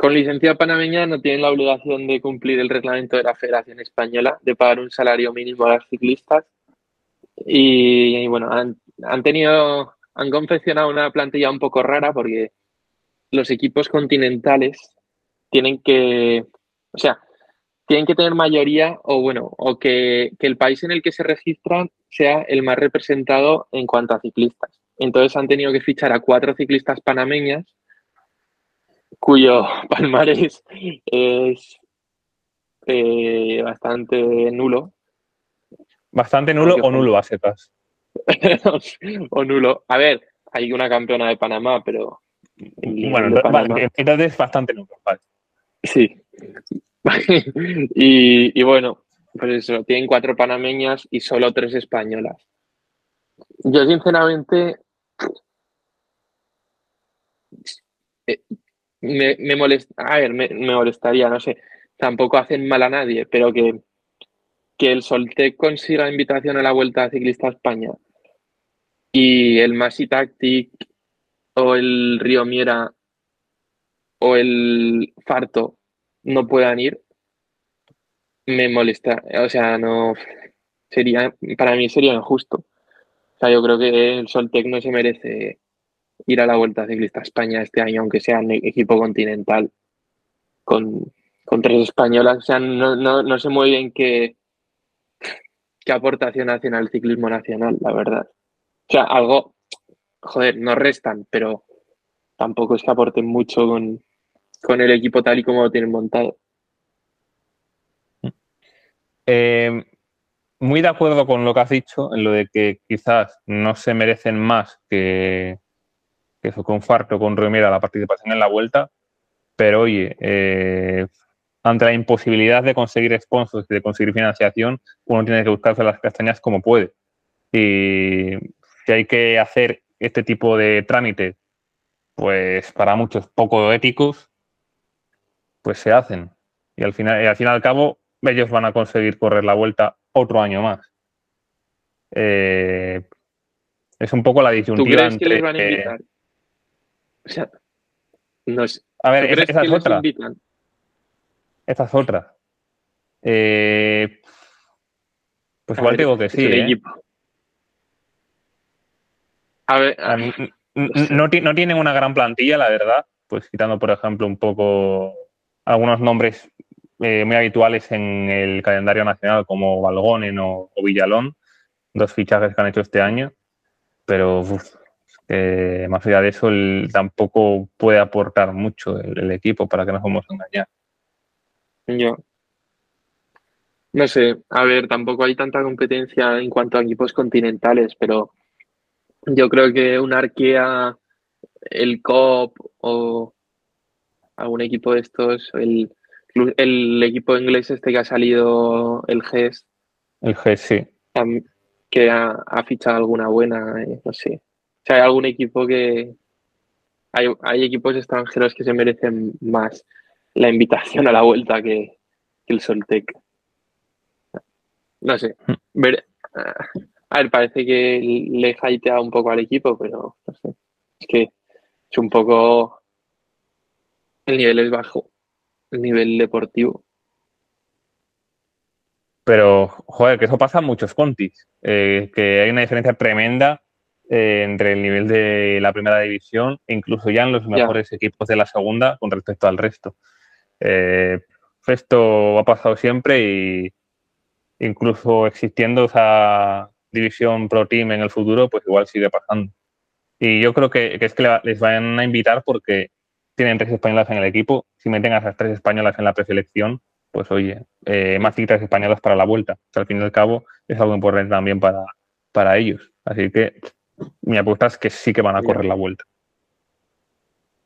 con licencia panameña no tienen la obligación de cumplir el reglamento de la Federación Española de pagar un salario mínimo a las ciclistas. Y, bueno, han, han, tenido, han confeccionado una plantilla un poco rara porque los equipos continentales tienen que, o sea, tienen que tener mayoría o bueno, o que, que el país en el que se registran sea el más representado en cuanto a ciclistas. Entonces han tenido que fichar a cuatro ciclistas panameñas cuyo *laughs* palmarés es eh, bastante nulo. ¿Bastante nulo o nulo a setas? *laughs* o nulo. A ver, hay una campeona de Panamá, pero. Bueno, entonces es bastante nulo. Sí. *laughs* y, y, bueno, pues eso, tienen cuatro panameñas y solo tres españolas. Yo, sinceramente, eh, me, me molesta, a ver, me, molestaría, no sé, tampoco hacen mal a nadie, pero que, que el Soltec consiga invitación a la Vuelta a Ciclista España y el Masi Tactic o el Río Miera o el Farto no puedan ir, me molesta. O sea, no sería, para mí sería injusto. O sea, yo creo que el Soltec no se merece ir a la Vuelta Ciclista España este año, aunque sea en equipo continental, con, tres españolas. O sea, no, no, sé muy bien qué, qué aportación hacen al ciclismo nacional, la verdad. O sea, algo, joder, no restan, pero tampoco es que aporten mucho con, con el equipo tal y como lo tienen montado. Eh, muy de acuerdo con lo que has dicho, en lo de que quizás no se merecen más que, que fue con Farto, con Romera, la participación en la vuelta, pero oye, eh, ante la imposibilidad de conseguir sponsors y de conseguir financiación, uno tiene que buscarse las castañas como puede. Y si hay que hacer este tipo de trámite, pues para muchos poco éticos, pues se hacen. Y al final, y al fin y al cabo, ellos van a conseguir correr la vuelta otro año más. Eh, es un poco la disyuntiva entre. O sea, no es, A ver, esa, es otra. Esa es otra. Eh, pues igual digo que sí. ¿eh? A ver, no, no, tienen una gran plantilla, la verdad. Pues quitando, por ejemplo, un poco algunos nombres eh, muy habituales en el calendario nacional, como Valgonen o, Villalón, dos fichajes que han hecho este año. Pero más allá de eso, tampoco puede aportar mucho el, equipo para que nos vamos a engañar. Yo. No sé, a ver, tampoco hay tanta competencia en cuanto a equipos continentales, pero yo creo que un Arkea, el COP o algún equipo de estos, el, el equipo inglés este que ha salido, el GES. El GES, sí. Que ha, fichado alguna buena, eh, no sé. Sea, hay algún equipo que, hay, hay equipos extranjeros que se merecen más la invitación a la vuelta que, el Soltec. No sé. Mm. Ver, a ver, parece que le haitea un poco al equipo, pero no sé. Es que es un poco. El nivel es bajo. El nivel deportivo. Pero, joder, que eso pasa en muchos contis. Eh, que hay una diferencia tremenda eh, entre el nivel de la primera división e incluso ya en los mejores equipos de la segunda con respecto al resto. Eh, esto ha pasado siempre y incluso existiendo esa división pro team en el futuro, pues igual sigue pasando. Y yo creo que, es que les van a invitar porque tienen tres españolas en el equipo. Si meten a esas tres españolas en la preselección, pues oye, eh, más citas españolas para la vuelta. al fin y al cabo es algo importante también para, para ellos. Así que mi apuesta es que sí que van a correr la vuelta.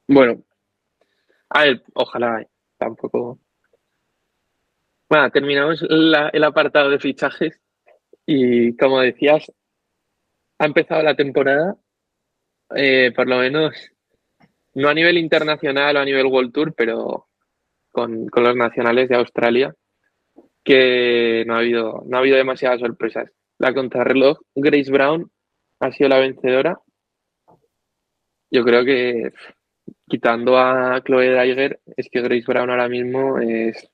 Bueno, a ver, ojalá tampoco. Bueno, terminamos el apartado de fichajes y como decías, ha empezado la temporada, eh, por lo menos, no a nivel internacional o a nivel World Tour, pero con, los nacionales de Australia, que no ha habido, no ha habido demasiadas sorpresas. La contrarreloj, Grace Brown ha sido la vencedora. Yo creo que quitando a Chloe Dreiger, es que Grace Brown ahora mismo es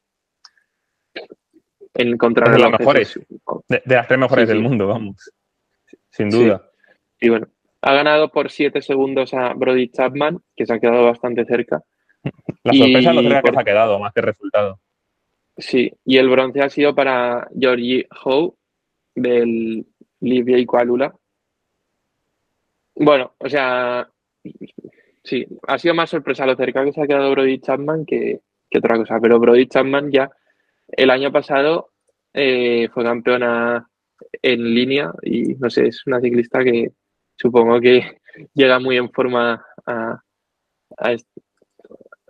en contra de las mejores, de, las tres mejores del mundo, vamos, sin duda. Y bueno, ha ganado por siete segundos a Brody Chapman, que se ha quedado bastante cerca. La sorpresa no será que se ha quedado, más que resultado. Sí, y el bronce ha sido para Georgie Howe del Libia y Kualula. Bueno, o sea, sí, ha sido más sorpresa lo cerca que se ha quedado Brody Chapman que, otra cosa. Pero Brody Chapman ya el año pasado eh, fue campeona en línea y no sé, es una ciclista que supongo que *laughs* llega muy en forma a,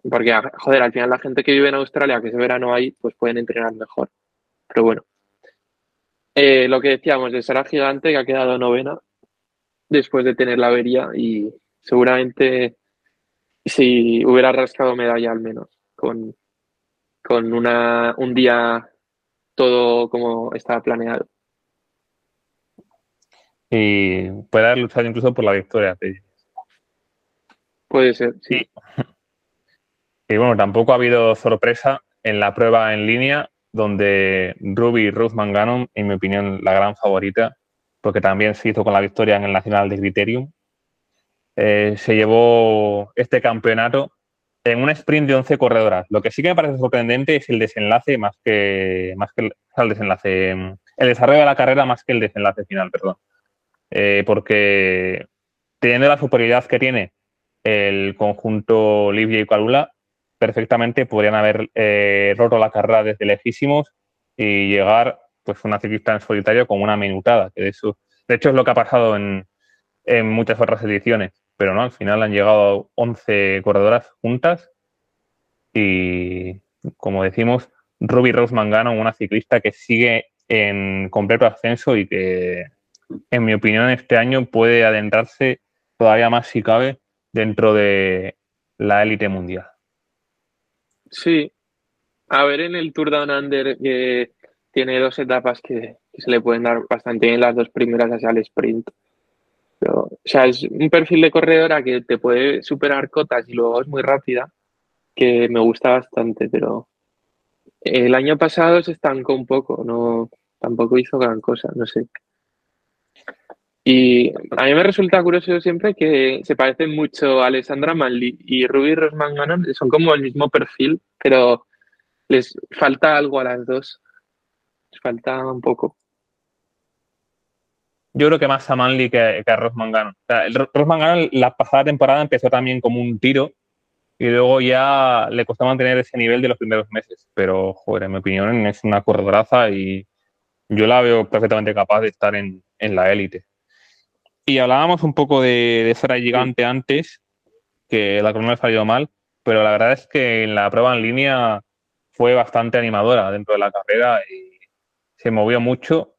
porque, joder, al final la gente que vive en Australia, que ese verano ahí, pues pueden entrenar mejor. Pero bueno. Eh, lo que decíamos de Sara Gigante, que ha quedado novena después de tener la avería y seguramente si hubiera rascado medalla al menos con, con una, un día todo como estaba planeado. Y puede haber luchado incluso por la victoria. Puede ser, sí. *laughs* Y, bueno, tampoco ha habido sorpresa en la prueba en línea, donde Ruby Ruth Mangano, en mi opinión, la gran favorita, porque también se hizo con la victoria en el Nacional de Criterium. Eh, se llevó este campeonato en un sprint de 11 corredoras. Lo que sí que me parece sorprendente es el desenlace más que, más que el, desenlace, el desarrollo de la carrera más que el desenlace final, perdón. Eh, porque teniendo la superioridad que tiene el conjunto Livia y Calula, perfectamente podrían haber eh, roto la carrera desde lejísimos y llegar pues una ciclista en solitario con una minutada, que de hecho es lo que ha pasado en, muchas otras ediciones, pero no, al final han llegado 11 corredoras juntas y como decimos, Ruby Rose Mangano, una ciclista que sigue en completo ascenso y que, en mi opinión, este año puede adentrarse todavía más si cabe dentro de la élite mundial. Sí. A ver, en el Tour Down Under que tiene dos etapas que, se le pueden dar bastante bien las dos primeras hacia el sprint. Pero, o sea, es un perfil de corredora que te puede superar cotas y luego es muy rápida, que me gusta bastante, pero el año pasado se estancó un poco, no tampoco hizo gran cosa, no sé. Y a mí me resulta curioso siempre que se parecen mucho a Alessandra Manley y Ruby Rosman son como el mismo perfil, pero les falta algo a las dos falta un poco. Yo creo que más a Manly que, a Ross Mangano. O la pasada temporada empezó también como un tiro y luego ya le costó mantener ese nivel de los primeros meses. Pero, joder, en mi opinión es una corredoraza y yo la veo perfectamente capaz de estar en, la élite. Y hablábamos un poco de, de Sara Gigante antes, que la corona ha salido mal, pero la verdad es que en la prueba en línea fue bastante animadora dentro de la carrera y se movió mucho.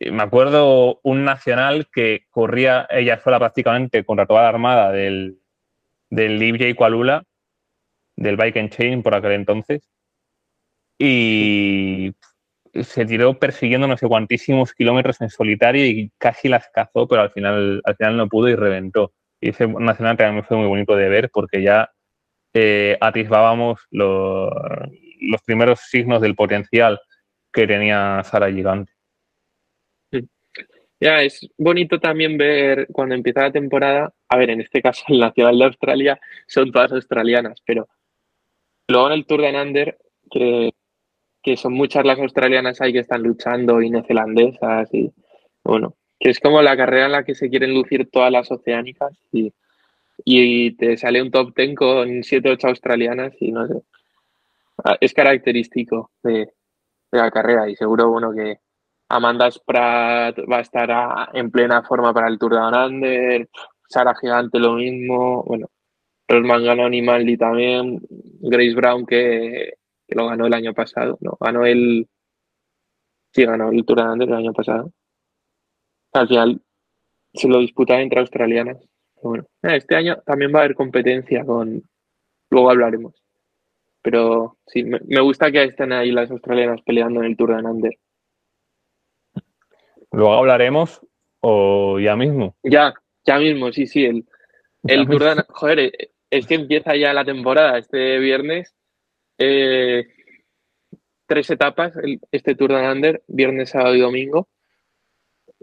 Me acuerdo un nacional que corría ella sola prácticamente contra toda la armada del, del y Kualula, del Bike and Chain por aquel entonces. Y se tiró persiguiendo no sé cuantísimos kilómetros en solitario y casi las cazó, pero al final, al final no pudo y reventó. Y ese nacional también fue muy bonito de ver porque ya eh, atisbábamos los, los primeros signos del potencial que tenía Sara Gigante. Ya, es bonito también ver cuando empieza la temporada, a ver, en este caso *laughs* el Nacional de Australia son todas australianas, pero luego en el Tour de Nander, que, que son muchas las australianas ahí que están luchando y neozelandesas y bueno, que es como la carrera en la que se quieren lucir todas las oceánicas y, y te sale un top ten con 7 8 australianas y no sé. Ah, es característico de, la carrera y seguro bueno que Amanda Spratt va a estar en plena forma para el Tour de Anander, Sara Gigante lo mismo, bueno, Rosman ganó y también, Grace Brown que, lo ganó el año pasado, no, ganó el sí ganó el Tour de Anander el año pasado. Al final se lo disputa entre australianas. Bueno, este año también va a haber competencia con luego hablaremos. Pero sí, me, gusta que estén ahí las australianas peleando en el Tour de Nander. Luego hablaremos o ya mismo. Ya, ya mismo, sí, sí. El, el Tour de Joder, eh, es que empieza ya la temporada este viernes. Eh, tres etapas, este Tour de Nander, viernes, sábado y domingo.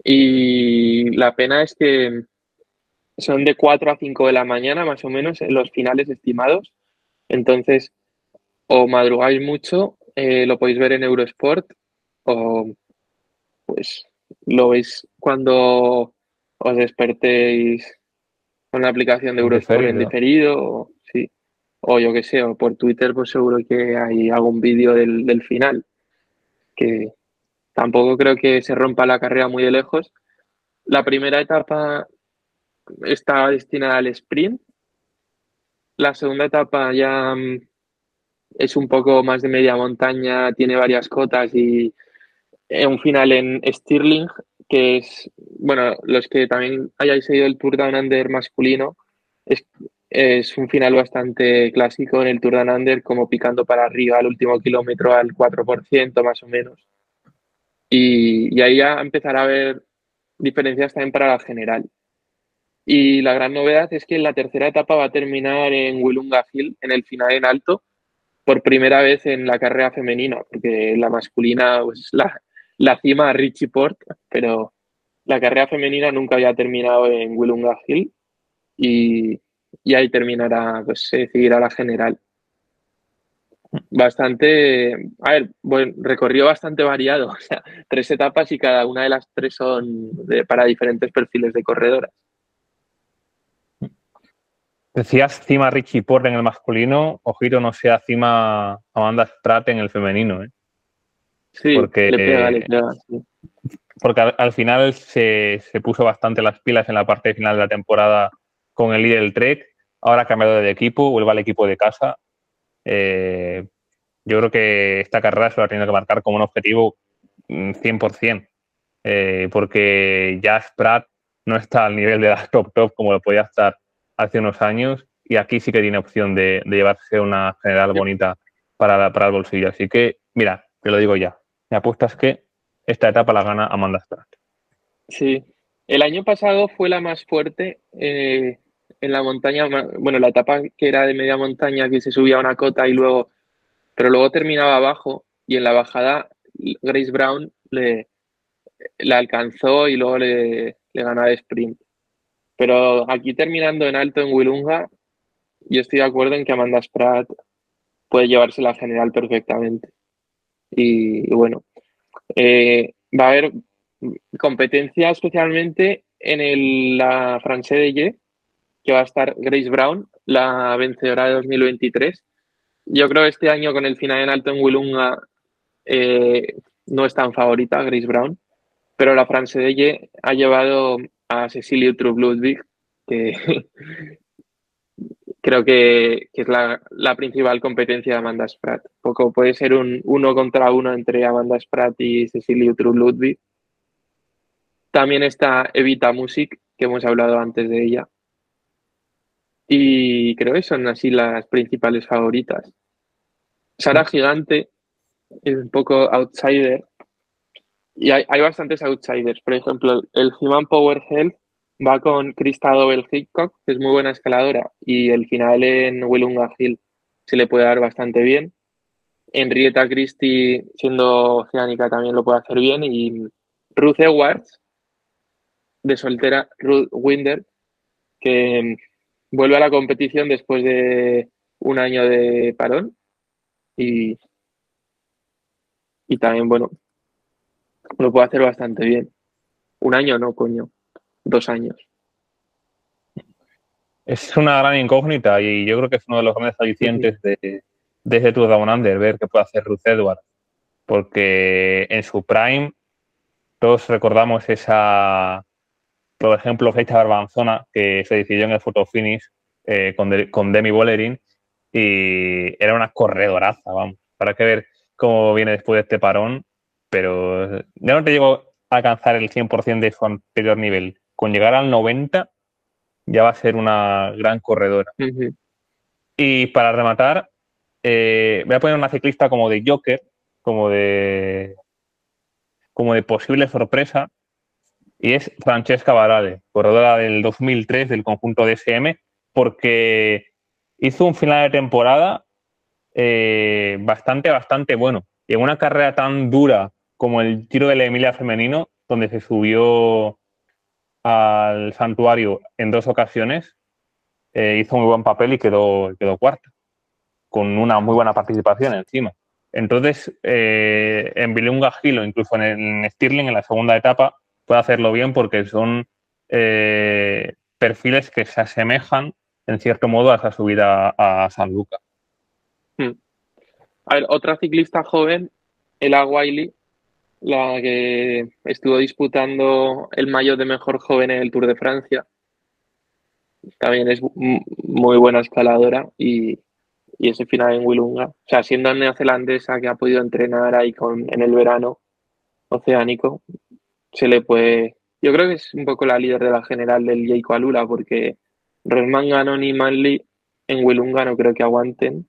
Y la pena es que son de 4 a 5 de la mañana, más o menos, los finales estimados. Entonces, o madrugáis mucho, eh, lo podéis ver en Eurosport, o pues lo veis cuando os despertéis con la aplicación de Eurosport en diferido, o, sí, o yo que sé, o por Twitter, pues seguro que hay algún vídeo del, del final, que tampoco creo que se rompa la carrera muy de lejos. La primera etapa está destinada al sprint. La segunda etapa ya mm, es un poco más de media montaña, tiene varias cotas y un final en Stirling, que es, bueno, los que también hayáis seguido el Tour Down Under masculino, es, es un final bastante clásico en el Tour Down Under, como picando para arriba al último kilómetro al 4% más o menos. Y, y ahí ya empezará a haber diferencias también para la general. Y la gran novedad es que la tercera etapa va a terminar en Willunga Hill, en el final en alto, por primera vez en la carrera femenina, porque la masculina, pues la, la cima a Richie Port, pero la carrera femenina nunca había terminado en Willunga Hill y, y ahí terminará, pues se decidirá la general. Bastante, a ver, bueno, recorrido bastante variado, *laughs* tres etapas y cada una de las tres son para diferentes perfiles de corredoras. Decías cima Richie Porte en el masculino, ojito no sea cima Amanda Spratt en el femenino. ¿eh? Sí, porque, le pega, le pega, Porque al, final se, puso bastante las pilas en la parte final de la temporada con el líder del Trek. Ahora ha cambiado de equipo, vuelve al equipo de casa. Eh, yo creo que esta carrera se la tiene que marcar como un objetivo 100%, mm, eh, porque ya Spratt no está al nivel de la top top como lo podía estar hace unos años y aquí sí que tiene opción de, llevarse una general bonita para, para el bolsillo. Así que, mira, te lo digo ya, me apuestas que esta etapa la gana Amanda Spratt. Sí, el año pasado fue la más fuerte eh, en la montaña, bueno, la etapa que era de media montaña, que se subía a una cota y luego, pero luego terminaba abajo y en la bajada Grace Brown le, la alcanzó y luego le, le ganó de sprint. Pero aquí terminando en alto en Wilunga, yo estoy de acuerdo en que Amanda Spratt puede llevarse la general perfectamente. Y, bueno, eh, va a haber competencia especialmente en la France de Ye, que va a estar Grace Brown, la vencedora de 2023. Yo creo que este año con el final en alto en Wilunga eh, no es tan favorita Grace Brown, pero la France de Ye ha llevado a Cecilia True Ludwig, que *laughs* creo que, es la, principal competencia de Amanda Spratt. Poco puede ser un uno contra uno entre Amanda Spratt y Cecilia True Ludwig. También está Evita Music, que hemos hablado antes de ella. Y creo que son así las principales favoritas. Sara Gigante es un poco outsider. Y hay, bastantes outsiders. Por ejemplo, el Human Power Health va con Krista Dobel Hickok, que es muy buena escaladora, y el final en Willunga Hill se le puede dar bastante bien. Henrietta Christie, siendo oceánica, también lo puede hacer bien. Y Ruth Edwards, de soltera, Ruth Winder, que vuelve a la competición después de un año de parón. Y, y también, bueno, lo puede hacer bastante bien. Un año no, coño. Dos años. Es una gran incógnita y yo creo que es uno de los grandes alicientes de, de ese Tour Down Under, ver qué puede hacer Ruth Edwards. Porque en su prime todos recordamos esa, por ejemplo, fecha barbanzona que se decidió en el photo finish eh, con, Demi Bollerin y era una corredoraza, vamos. Para que ver cómo viene después de este parón, pero ya no te llego a alcanzar el 100% de su anterior nivel. Con llegar al 90 ya va a ser una gran corredora. Y para rematar, eh, voy a poner una ciclista como de Joker, como de como de posible sorpresa, y es Francesca Varale, corredora del 2003 del conjunto DSM, porque hizo un final de temporada eh, bastante, bastante bueno. Y en una carrera tan dura como el Giro de la Emilia Femenino, donde se subió al santuario en dos ocasiones, eh, hizo muy buen papel y quedó, quedó cuarta con una muy buena participación encima. Entonces, eh, en Bilunga Hill o incluso en, Stirling, en la segunda etapa, puede hacerlo bien porque son eh, perfiles que se asemejan, en cierto modo, a esa subida a San Luca. Hmm. A ver, otra ciclista joven, Ella Wiley, la que estuvo disputando el mayo de mejor joven en el Tour de Francia. También es muy buena escaladora y y ese final en Willunga. O sea, siendo neozelandesa que ha podido entrenar ahí con, en el verano oceánico, se le puede. Yo creo que es un poco la líder de la general del Jayco Alula, porque Redman Ganon y Manly en Willunga no creo que aguanten.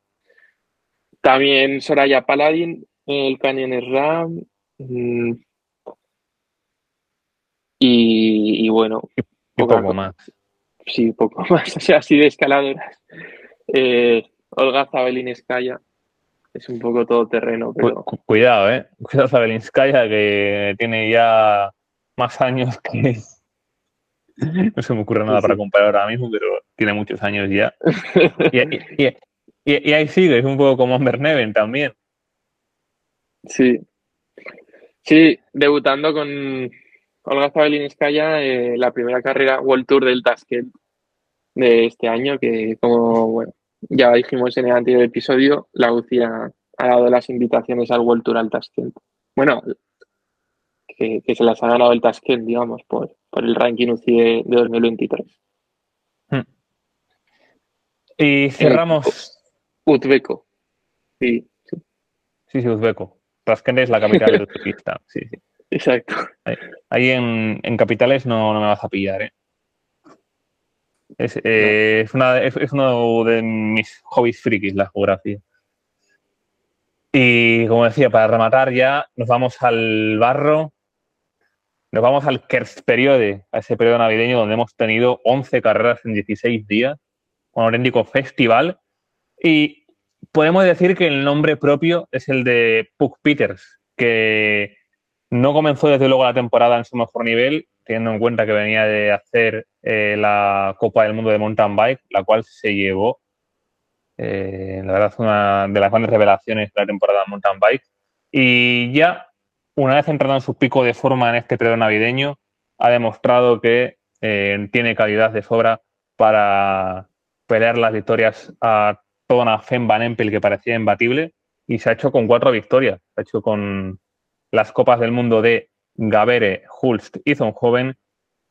También Soraya Paladin, el Canyon Ram. Mm, y, bueno. Y poco más. Sí, poco *laughs* más. O sea, así de escaladoras. Eh, Olga Zabelinskaya. Es un poco todo terreno, pero... Cuidado, ¿eh? *laughs* Cuidado Zabelinskaya, que tiene ya más años que... *laughs* No se me ocurre nada para comparar ahora mismo, pero tiene muchos años ya. Y, ahí sigue, es un poco como Neven también. Sí. Sí, debutando con Olga Zabelinskaya, eh, la primera carrera World Tour del Tashkent de este año, que como, bueno, ya dijimos en el anterior episodio, la UCI ha, dado las invitaciones al World Tour al Tashkent. Bueno, que, se las ha ganado el Tashkent, digamos, por, el ranking UCI de, 2023. Hmm. Y cerramos. Uzbeko. Sí, sí. Sí, Uzbeko. Tashkent es la capital de Uzbekistán. *laughs* Sí, sí. Exacto. Ahí, en, en, capitales no, no me vas a pillar, ¿eh? Eh, es, una, es, uno de mis hobbies frikis, la geografía. Y como decía, para rematar ya, nos vamos al barro, nos vamos al Kerstperiode, a ese periodo navideño donde hemos tenido 11 carreras en 16 días, un auténtico festival. Y podemos decir que el nombre propio es el de Puck Peters, que no comenzó desde luego la temporada en su mejor nivel, teniendo en cuenta que venía de hacer eh, la Copa del Mundo de Mountain Bike, la cual se llevó, eh, la verdad, una de las grandes revelaciones de la temporada de Mountain Bike. Y ya, una vez entrando en su pico de forma en este periodo navideño, ha demostrado que eh, tiene calidad de sobra para pelear las victorias a una Fem Van Empel que parecía imbatible y se ha hecho con cuatro victorias. Se ha hecho con las Copas del Mundo de Gabere, Hulst y Joven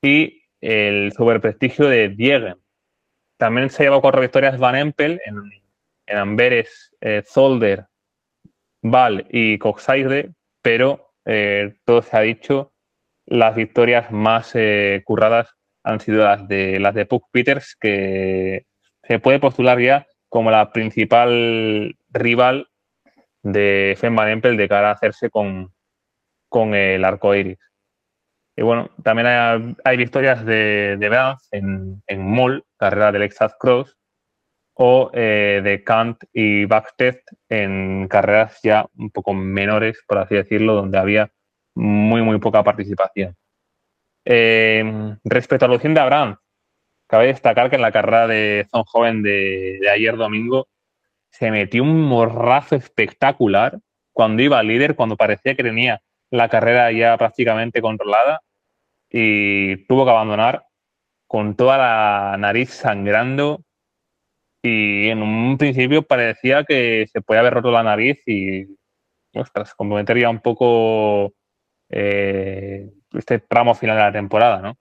y el superprestigio de Diegen. También se llevó cuatro victorias Van Empel en, Amberes, eh, Zolder, Val y Coxaire, pero eh, todo se ha dicho, las victorias más eh, curradas han sido las de las de Puck Peters, que se puede postular ya como la principal rival de Fem Van Empel de cara a hacerse con, con el arco iris. Y bueno, también hay, victorias de, de en, en Moll, carrera del Exas Cross, o eh, de Kant y Backtest en carreras ya un poco menores, por así decirlo, donde había muy, muy poca participación. Eh, respecto a la de Abraham, cabe destacar que en la carrera de Zon Joven de, ayer domingo se metió un morrazo espectacular cuando iba líder, cuando parecía que tenía la carrera ya prácticamente controlada y tuvo que abandonar con toda la nariz sangrando y en un principio parecía que se podía haber roto la nariz y ostras, comprometería un poco eh, este tramo final de la temporada, ¿no?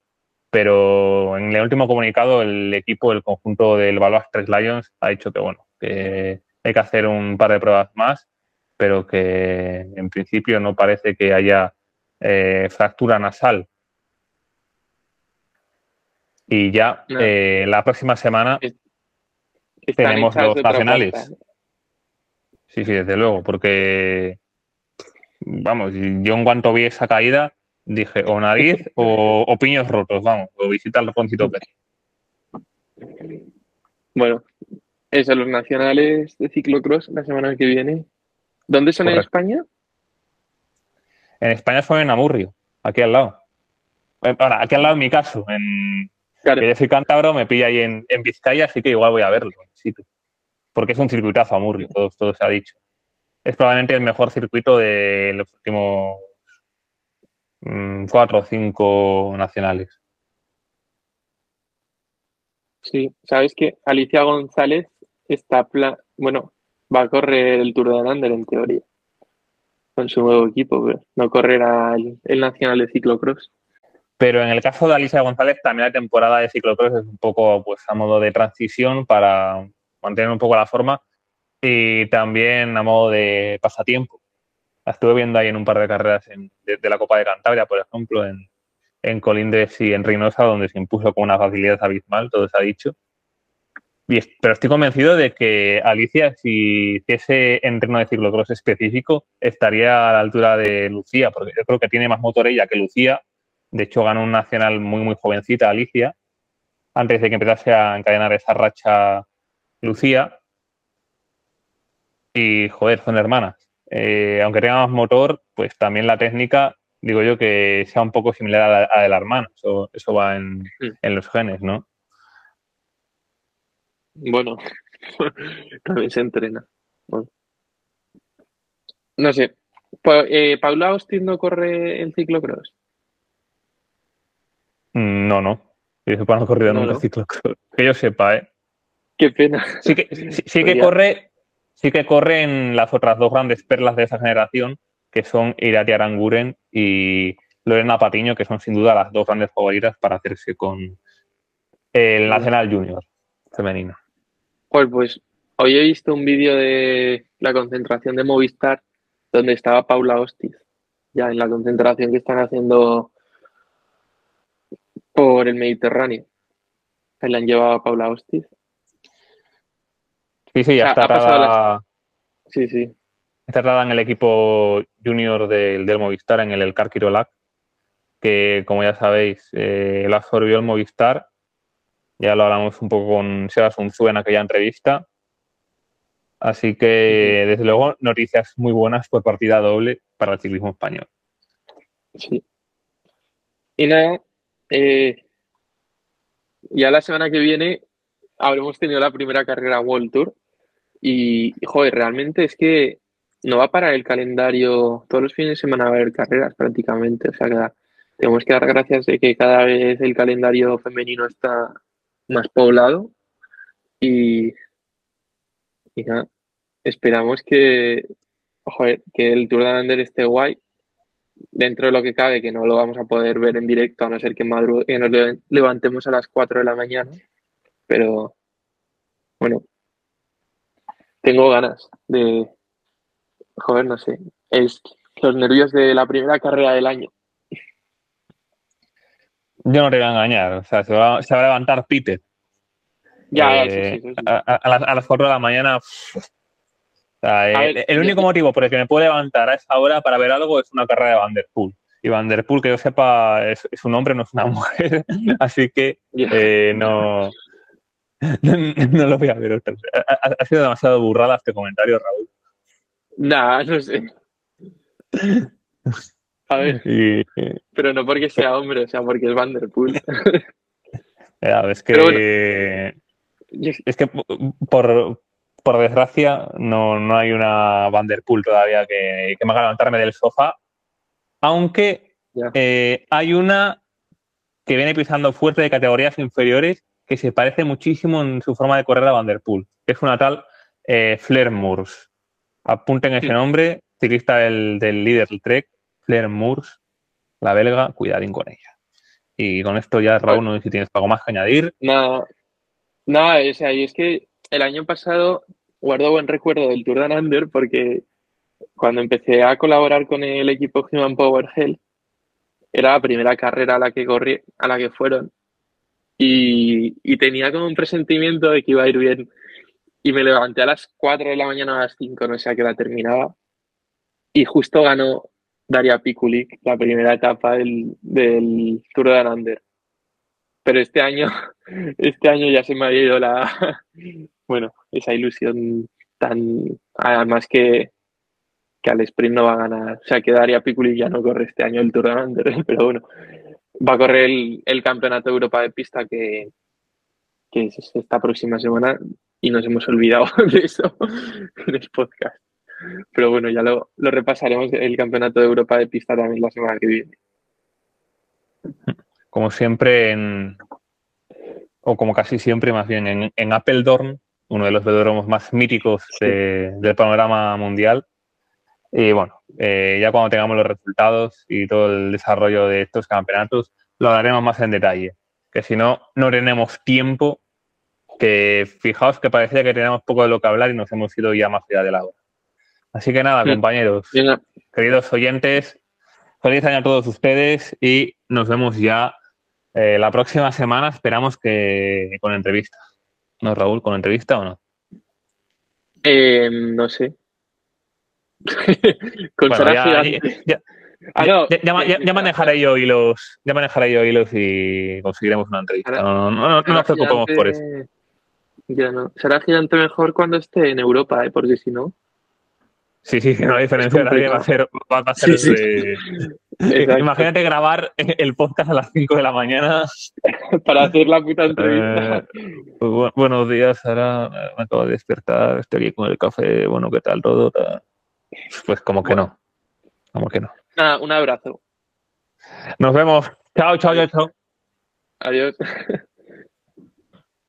Pero en el último comunicado el equipo, el conjunto del Balbas 3 Lions ha dicho que bueno, que hay que hacer un par de pruebas más, pero que en principio no parece que haya eh, fractura nasal. Y ya eh, la próxima semana tenemos los nacionales. Sí, sí, desde luego, porque vamos, yo en cuanto vi esa caída, dije o nariz o, piños rotos, vamos, o visita al Raponcito Pérez. Bueno, esos los nacionales de ciclocross la semana que viene. ¿Dónde son en España? En España son en Amurrio, aquí al lado. Eh, ahora, aquí al lado en mi caso, en que yo soy cántabro, me pilla ahí en, Vizcaya, así que igual voy a verlo Porque es un circuitazo Amurrio, todo, todo se ha dicho. Es probablemente el mejor circuito de los últimos cuatro o cinco nacionales. Sí, sabes que Alicia González está, bueno, va a correr el Tour de Lander en teoría, con su nuevo equipo, pero no correrá el, el Nacional de Ciclocross. Pero en el caso de Alicia González, también la temporada de ciclocross es un poco pues a modo de transición para mantener un poco la forma y también a modo de pasatiempo estuve viendo ahí en un par de carreras de, la Copa de Cantabria, por ejemplo, en, Colindres y en Reynosa, donde se impuso con una facilidad abismal, todo se ha dicho. pero estoy convencido de que Alicia, si hiciese entreno de ciclocross específico, estaría a la altura de Lucía, porque yo creo que tiene más motor ella que Lucía. De hecho, ganó un nacional muy, muy jovencita, Alicia, antes de que empezase a encadenar esa racha Lucía. Y, joder, son hermanas. Eh, aunque tenga más motor, pues también la técnica, digo yo, que sea un poco similar a la, de la hermana. Eso, va en, los genes, ¿no? Bueno, *laughs* también se entrena. No sé. Eh, ¿Paula Austin no corre el ciclocross? Mm, no, no. Yo sepa, no ha corrido nunca el ciclocross. Que yo sepa, ¿eh? Qué pena. Sí que, sí, que corre, sí que corren las otras dos grandes perlas de esa generación, que son Irati Aranguren y Lorena Patiño, que son sin duda las dos grandes favoritas para hacerse con el Nacional Junior femenino. Pues, pues hoy he visto un vídeo de la concentración de Movistar donde estaba Paula Hostiz, ya en la concentración que están haciendo por el Mediterráneo. Ahí la han llevado a Paula Hostiz Sí, sí, ya está Sí, sí. Está en el equipo junior del, Movistar, en el El Carquirolac, que como ya sabéis, eh, lo absorbió el Movistar. Ya lo hablamos un poco con Sebas Unzu en aquella entrevista. Así que, desde luego, noticias muy buenas por partida doble para el ciclismo español. Sí. Y nada, eh, ya la semana que viene habremos tenido la primera carrera World Tour y, joder, realmente es que no va para el calendario, todos los fines de semana va a haber carreras prácticamente, o sea que tenemos que dar gracias de que cada vez el calendario femenino está más poblado y, nada, esperamos que, joder, que el Tour de Lander esté guay, dentro de lo que cabe, que no lo vamos a poder ver en directo, a no ser que, que nos levantemos a las 4 de la mañana, pero bueno, tengo ganas de, joder, no sé, es los nervios de la primera carrera del año. Yo no te voy a engañar, o sea, se va, a levantar Peter. Ya, Eh, sí, sí. A, a- a las, a las 4 de la mañana. pff. O sea, eh, ver, el yo- único motivo por el que me puedo levantar a esa hora para ver algo es una carrera de Vanderpool. Y Vanderpool, que yo sepa, es, es un hombre, no es una *laughs* mujer. Así que eh, no, no, *laughs* no lo voy a ver. Ha, ha- sido demasiado burrada este comentario, Raúl. Nah, no sé. A ver, Y, pero no porque sea hombre, o sea, porque es Vanderpool. *laughs* ya ves que. Yo- Es que por, por desgracia no, no hay una Vanderpool todavía que, que me haga levantarme del sofá. Aunque eh, hay una que viene pisando fuerte de categorías inferiores que se parece muchísimo en su forma de correr a Vanderpool. Es una tal eh, Flair Moors. Apunten ese nombre, ciclista del, del líder del Trek, Flair Moors, la belga, cuidadín con ella. Y con esto ya, Raúl, no sé si tienes algo más que añadir. Nada, nada, o sea, y es que el año pasado guardo buen recuerdo del Tour de Under porque cuando empecé a colaborar con el equipo Human Power Hell, era la primera carrera a la que corrí, a la que fueron. Y, tenía como un presentimiento de que iba a ir bien. Y me levanté a las 4 de la mañana a las 5, no sé a qué hora terminaba. Y justo ganó Daria Pikulik la primera etapa del, Tour de Under. Pero este año, *laughs* este año ya se me había ido la, *laughs* bueno, esa ilusión tan, además que, que al sprint no va a ganar. O sea, que Daria Pikulik ya no corre este año el Tour de Under, *laughs* pero bueno, va a correr el, el Campeonato de Europa de Pista que, que es esta próxima semana y nos hemos olvidado *laughs* de eso en el podcast. Pero bueno, ya lo, lo repasaremos el Campeonato de Europa de Pista también la semana que viene. como siempre, en, o como casi siempre, más bien, en, en Apeldoorn, uno de los velódromos más míticos de- del panorama mundial. Y bueno, eh, ya cuando tengamos los resultados y todo el desarrollo de estos campeonatos, lo hablaremos más en detalle. Que si no, no tenemos tiempo, que fijaos que parecía que teníamos poco de lo que hablar y nos hemos ido ya más allá de la hora. Así que nada, Sí. compañeros, queridos oyentes, feliz año a todos ustedes y nos vemos ya eh, la próxima semana. Esperamos que con entrevista. ¿No, Raúl? ¿Con entrevista o no? eh, no sé. *laughs* Con Bueno, Sara ya, Gigante. ya- Ah, no. ya- ya- ya- manejaré yo hilos, ya manejaré yo hilos y conseguiremos una entrevista. No, no, no, no nos preocupemos por eso. Ya no. Será gigante mejor cuando esté en Europa, ¿eh? porque si no. Sí, sí, no hay diferencia. Nadie va a ser, va a *laughs* ser Sí, sí. Imagínate grabar el podcast a las 5 de la mañana. *laughs* Para hacer la puta entrevista. Eh, bu- buenos días, Sara. Me acabo de despertar. Estoy aquí con el café. Bueno, ¿qué tal todo? Pues como que no. Como que no. Nada, un abrazo. Nos vemos. Chao, chao, chao, chao. Adiós.